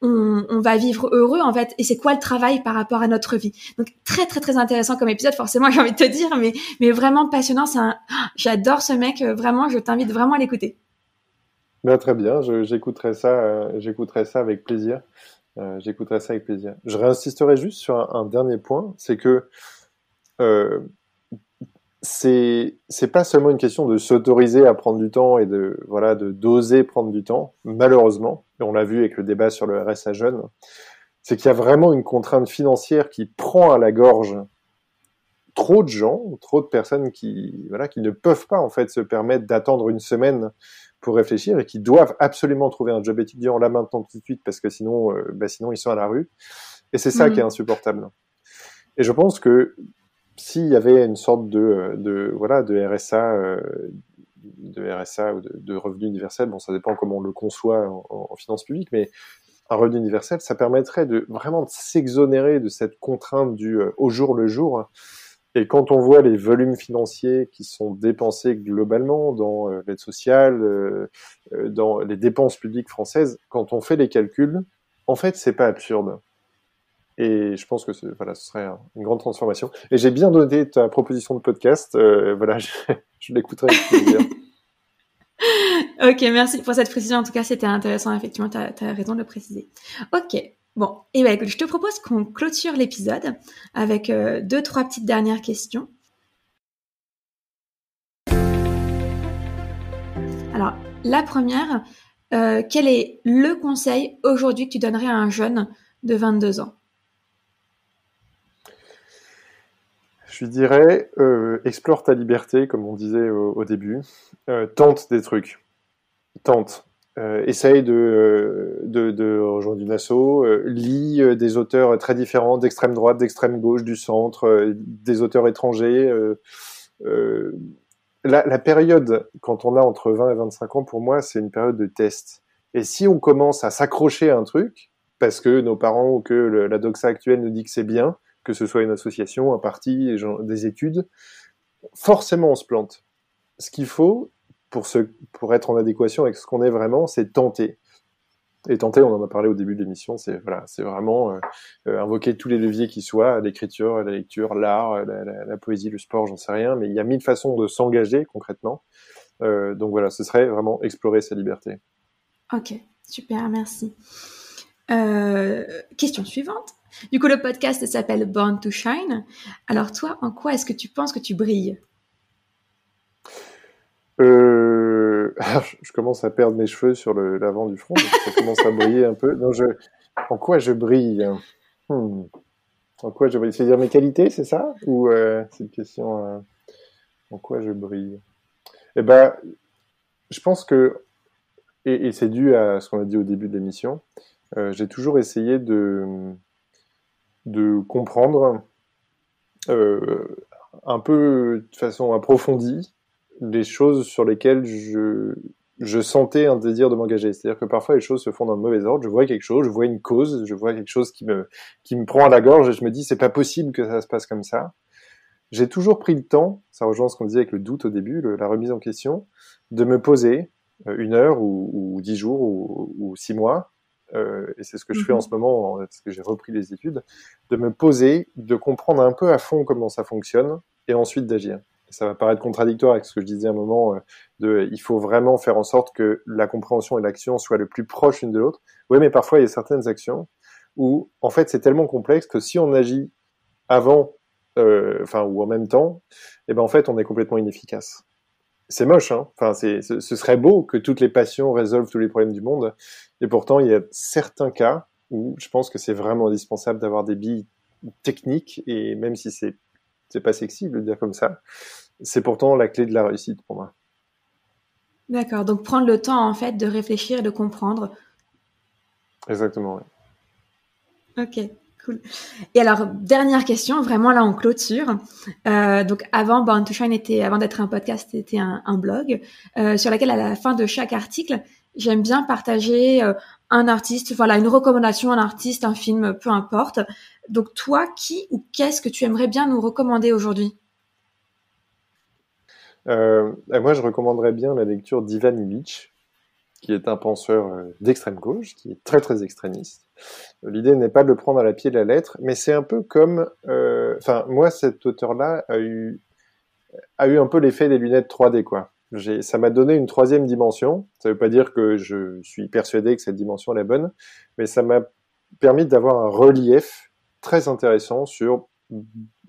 [SPEAKER 1] on, on, va vivre heureux en fait? Et c'est quoi le travail par rapport à notre vie? Donc très très très intéressant comme épisode, forcément j'ai envie de te dire, mais mais vraiment passionnant. C'est un, j'adore ce mec, euh, vraiment, je t'invite vraiment à l'écouter.
[SPEAKER 2] Ben, très bien, j'écouterai ça, euh, j'écouterai ça avec plaisir. j'écouterai ça avec plaisir. Je réinsisterai juste sur un, un dernier point, c'est que c'est c'est pas seulement une question de s'autoriser à prendre du temps et de voilà de d'oser prendre du temps malheureusement et on l'a vu avec le débat sur le RSA jeune c'est qu'il y a vraiment une contrainte financière qui prend à la gorge trop de gens trop de personnes qui voilà qui ne peuvent pas en fait se permettre d'attendre une semaine pour réfléchir et qui doivent absolument trouver un job étudiant là maintenant tout de suite parce que sinon euh, bah sinon ils sont à la rue et c'est ça mmh. qui est insupportable et je pense que s'il y avait une sorte de, de voilà de RSA euh, de RSA ou de, de, revenu universel, bon ça dépend comment on le conçoit en, en finances publiques, mais un revenu universel, ça permettrait de vraiment s'exonérer de cette contrainte du euh, au jour le jour. Et quand on voit les volumes financiers qui sont dépensés globalement dans euh, l'aide sociale, euh, dans les dépenses publiques françaises, quand on fait les calculs, en fait, c'est pas absurde. Et je pense que voilà, ce serait une grande transformation. Et j'ai bien donné ta proposition de podcast. Euh, voilà, je, l'écouterai avec plaisir.
[SPEAKER 1] ok, merci pour cette précision. En tout cas, c'était intéressant. Effectivement, tu as, raison de le préciser. Ok. Bon, et eh ben, écoute, je te propose qu'on clôture l'épisode avec euh, deux, trois petites dernières questions. Alors, la première, euh, quel est le conseil aujourd'hui que tu donnerais à un jeune de 22 ans?
[SPEAKER 2] Je lui dirais, euh, explore ta liberté, comme on disait au, début. Euh, tente des trucs. Tente. Euh, essaye de, rejoindre une asso. lis des auteurs très différents, d'extrême droite, d'extrême gauche, du centre, des auteurs étrangers. La, période, quand on a entre 20 et 25 ans, pour moi, c'est une période de test. Et si on commence à s'accrocher à un truc, parce que nos parents ou que la doxa actuelle nous dit que c'est bien, que ce soit une association, un parti, des études, forcément on se plante. Ce qu'il faut pour, être en adéquation avec ce qu'on est vraiment, c'est tenter. Et tenter, on en a parlé au début de l'émission, c'est voilà, vraiment euh, euh, invoquer tous les leviers qui soient, l'écriture, la lecture, l'art, la, poésie, le sport, j'en sais rien, mais il y a mille façons de s'engager concrètement. Euh, donc voilà, ce serait vraiment explorer sa liberté.
[SPEAKER 1] Ok, super, merci. question suivante. Du coup, le podcast s'appelle Born to Shine. Alors toi, en quoi est-ce que tu penses que tu brilles?
[SPEAKER 2] Euh... je commence à perdre mes cheveux sur l'avant du front, ça commence à briller un peu. Non, je... En quoi je brille? Hmm. En quoi je brille? C'est dire mes qualités, c'est ça? Ou euh, c'est une question euh, En quoi je brille? Eh ben, je pense que, et, et c'est dû à ce qu'on a dit au début de l'émission, j'ai toujours essayé de de comprendre euh, un peu de façon approfondie les choses sur lesquelles je, je sentais un désir de m'engager. C'est-à-dire que parfois les choses se font dans le mauvais ordre. Je vois quelque chose, je vois une cause, je vois quelque chose qui me, qui me prend à la gorge et je me dis c'est pas possible que ça se passe comme ça. J'ai toujours pris le temps, ça rejoint ce qu'on disait avec le doute au début, la remise en question, de me poser euh, une heure ou, dix jours ou, ou six mois euh, et c'est ce que je fais en mhm. ce moment, parce que j'ai repris les études, de me poser, de comprendre un peu à fond comment ça fonctionne, et ensuite d'agir. Ça va paraître contradictoire avec ce que je disais à un moment, euh, de il faut vraiment faire en sorte que la compréhension et l'action soient le plus proches l'une de l'autre. Oui, mais parfois il y a certaines actions où, en fait, c'est tellement complexe que si on agit avant, euh, enfin, ou en même temps, eh ben en fait, on est complètement inefficace c'est moche, hein. Enfin, c'est, ce, serait beau que toutes les passions résolvent tous les problèmes du monde. Et pourtant, il y a certains cas où je pense que c'est vraiment indispensable d'avoir des billes techniques. Et même si c'est, c'est pas sexy de le dire comme ça, c'est pourtant la clé de la réussite pour moi.
[SPEAKER 1] D'accord. Donc prendre le temps, en fait, de réfléchir et de comprendre.
[SPEAKER 2] Exactement,
[SPEAKER 1] oui. Ok. Cool. Et alors, dernière question, vraiment là en clôture. Euh, donc avant, Born to Shine était, avant d'être un podcast, c'était un, blog euh, sur lequel à la fin de chaque article, j'aime bien partager euh, un artiste, voilà, une recommandation, un artiste, un film, peu importe. Donc toi, qui ou qu'est-ce que tu aimerais bien nous recommander aujourd'hui?
[SPEAKER 2] Moi, je recommanderais bien la lecture d'Ivan Illich, qui est un penseur euh, d'extrême gauche, qui est très très extrémiste. L'idée n'est pas de le prendre à la pied de la lettre, mais c'est un peu comme, euh, enfin moi cet auteur-là a eu a eu un peu l'effet des lunettes 3D quoi. Ça m'a donné une troisième dimension. Ça ne veut pas dire que je suis persuadé que cette dimension est bonne, mais ça m'a permis d'avoir un relief très intéressant sur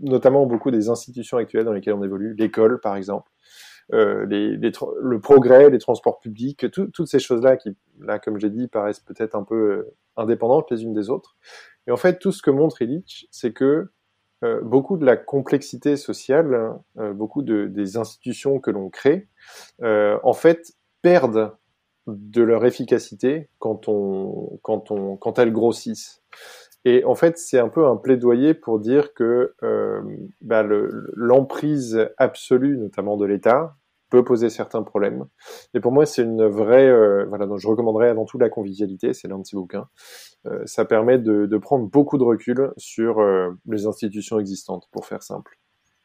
[SPEAKER 2] notamment beaucoup des institutions actuelles dans lesquelles on évolue, l'école par exemple, euh, les, le progrès, les transports publics, toutes ces choses-là qui, là, comme j'ai dit, paraissent peut-être un peu euh, indépendantes les unes des autres. Et en fait, tout ce que montre Illich, c'est que euh, beaucoup de la complexité sociale, beaucoup de, des institutions que l'on crée, en fait, perdent de leur efficacité quand on, quand on, quand elles grossissent. Et en fait, c'est un peu un plaidoyer pour dire que euh, bah, l'emprise absolue, notamment de l'État, peut poser certains problèmes. Et pour moi, c'est une vraie, euh, voilà, donc je recommanderais avant tout la convivialité, c'est l'un de ces bouquins. Euh, ça permet de, de, prendre beaucoup de recul sur euh, les institutions existantes, pour faire simple.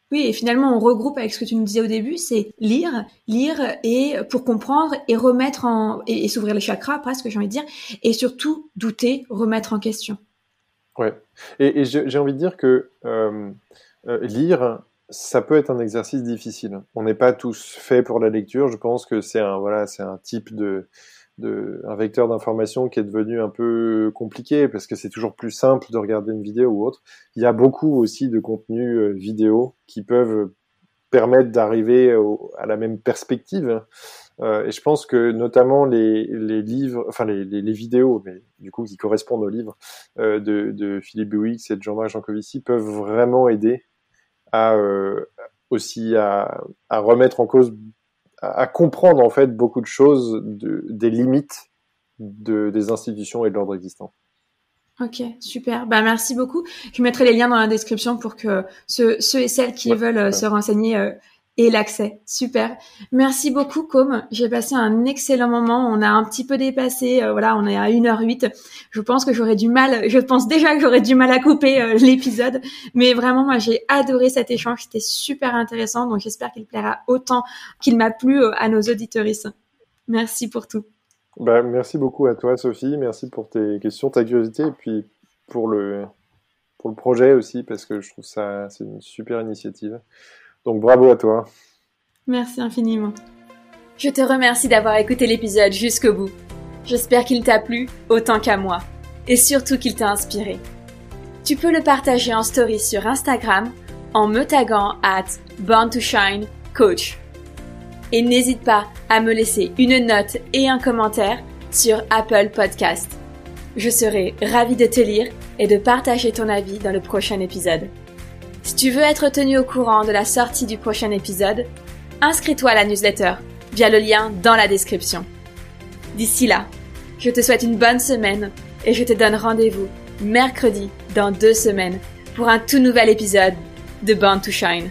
[SPEAKER 1] Oui, et finalement, on regroupe avec ce que tu nous disais au début, c'est lire, lire et pour comprendre et remettre en et, s'ouvrir les chakras, presque, j'ai envie de dire, et surtout douter, remettre en question.
[SPEAKER 2] Ouais. Et, et j'ai envie de dire que lire, ça peut être un exercice difficile. On n'est pas tous faits pour la lecture. Je pense que c'est un voilà, c'est un type de, de un vecteur d'information qui est devenu un peu compliqué parce que c'est toujours plus simple de regarder une vidéo ou autre. Il y a beaucoup aussi de contenus euh, vidéo qui peuvent permettre d'arriver à la même perspective. Euh, et je pense que notamment les, les livres, enfin les, les, les, vidéos, mais du coup qui correspondent aux livres euh, de, de Philippe Bouix et de Jean-Marc Jancovici peuvent vraiment aider à aussi à, à, remettre en cause, à, comprendre en fait beaucoup de choses, de, des limites de, des institutions et de l'ordre existant.
[SPEAKER 1] Ok, super. Bah merci beaucoup. Je mettrai les liens dans la description pour que ceux, ceux et celles qui veulent euh, se renseigner euh, aient l'accès. Super. Merci beaucoup, Com. J'ai passé un excellent moment. On a un petit peu dépassé. Euh, voilà, on est à 1h08. Je pense que j'aurais du mal. Je pense déjà que j'aurais du mal à couper l'épisode. Mais vraiment, moi, j'ai adoré cet échange. C'était super intéressant. Donc, j'espère qu'il plaira autant qu'il m'a plu à nos auditoristes. Merci pour tout.
[SPEAKER 2] Bah, merci beaucoup à toi, Sophie. Merci pour tes questions, ta curiosité, et puis pour le, pour le projet aussi, parce que je trouve ça c'est une super initiative. Donc bravo à toi.
[SPEAKER 1] Merci infiniment. Je te remercie d'avoir écouté l'épisode jusqu'au bout. J'espère qu'il t'a plu autant qu'à moi, et surtout qu'il t'a inspiré. Tu peux le partager en story sur Instagram en me taguant at Born to Shine Coach et n'hésite pas à me laisser une note et un commentaire sur Apple Podcast. Je serai ravie de te lire et de partager ton avis dans le prochain épisode. Si tu veux être tenu au courant de la sortie du prochain épisode, inscris-toi à la newsletter via le lien dans la description. D'ici là, je te souhaite une bonne semaine et je te donne rendez-vous mercredi dans deux semaines pour un tout nouvel épisode de Born to Shine.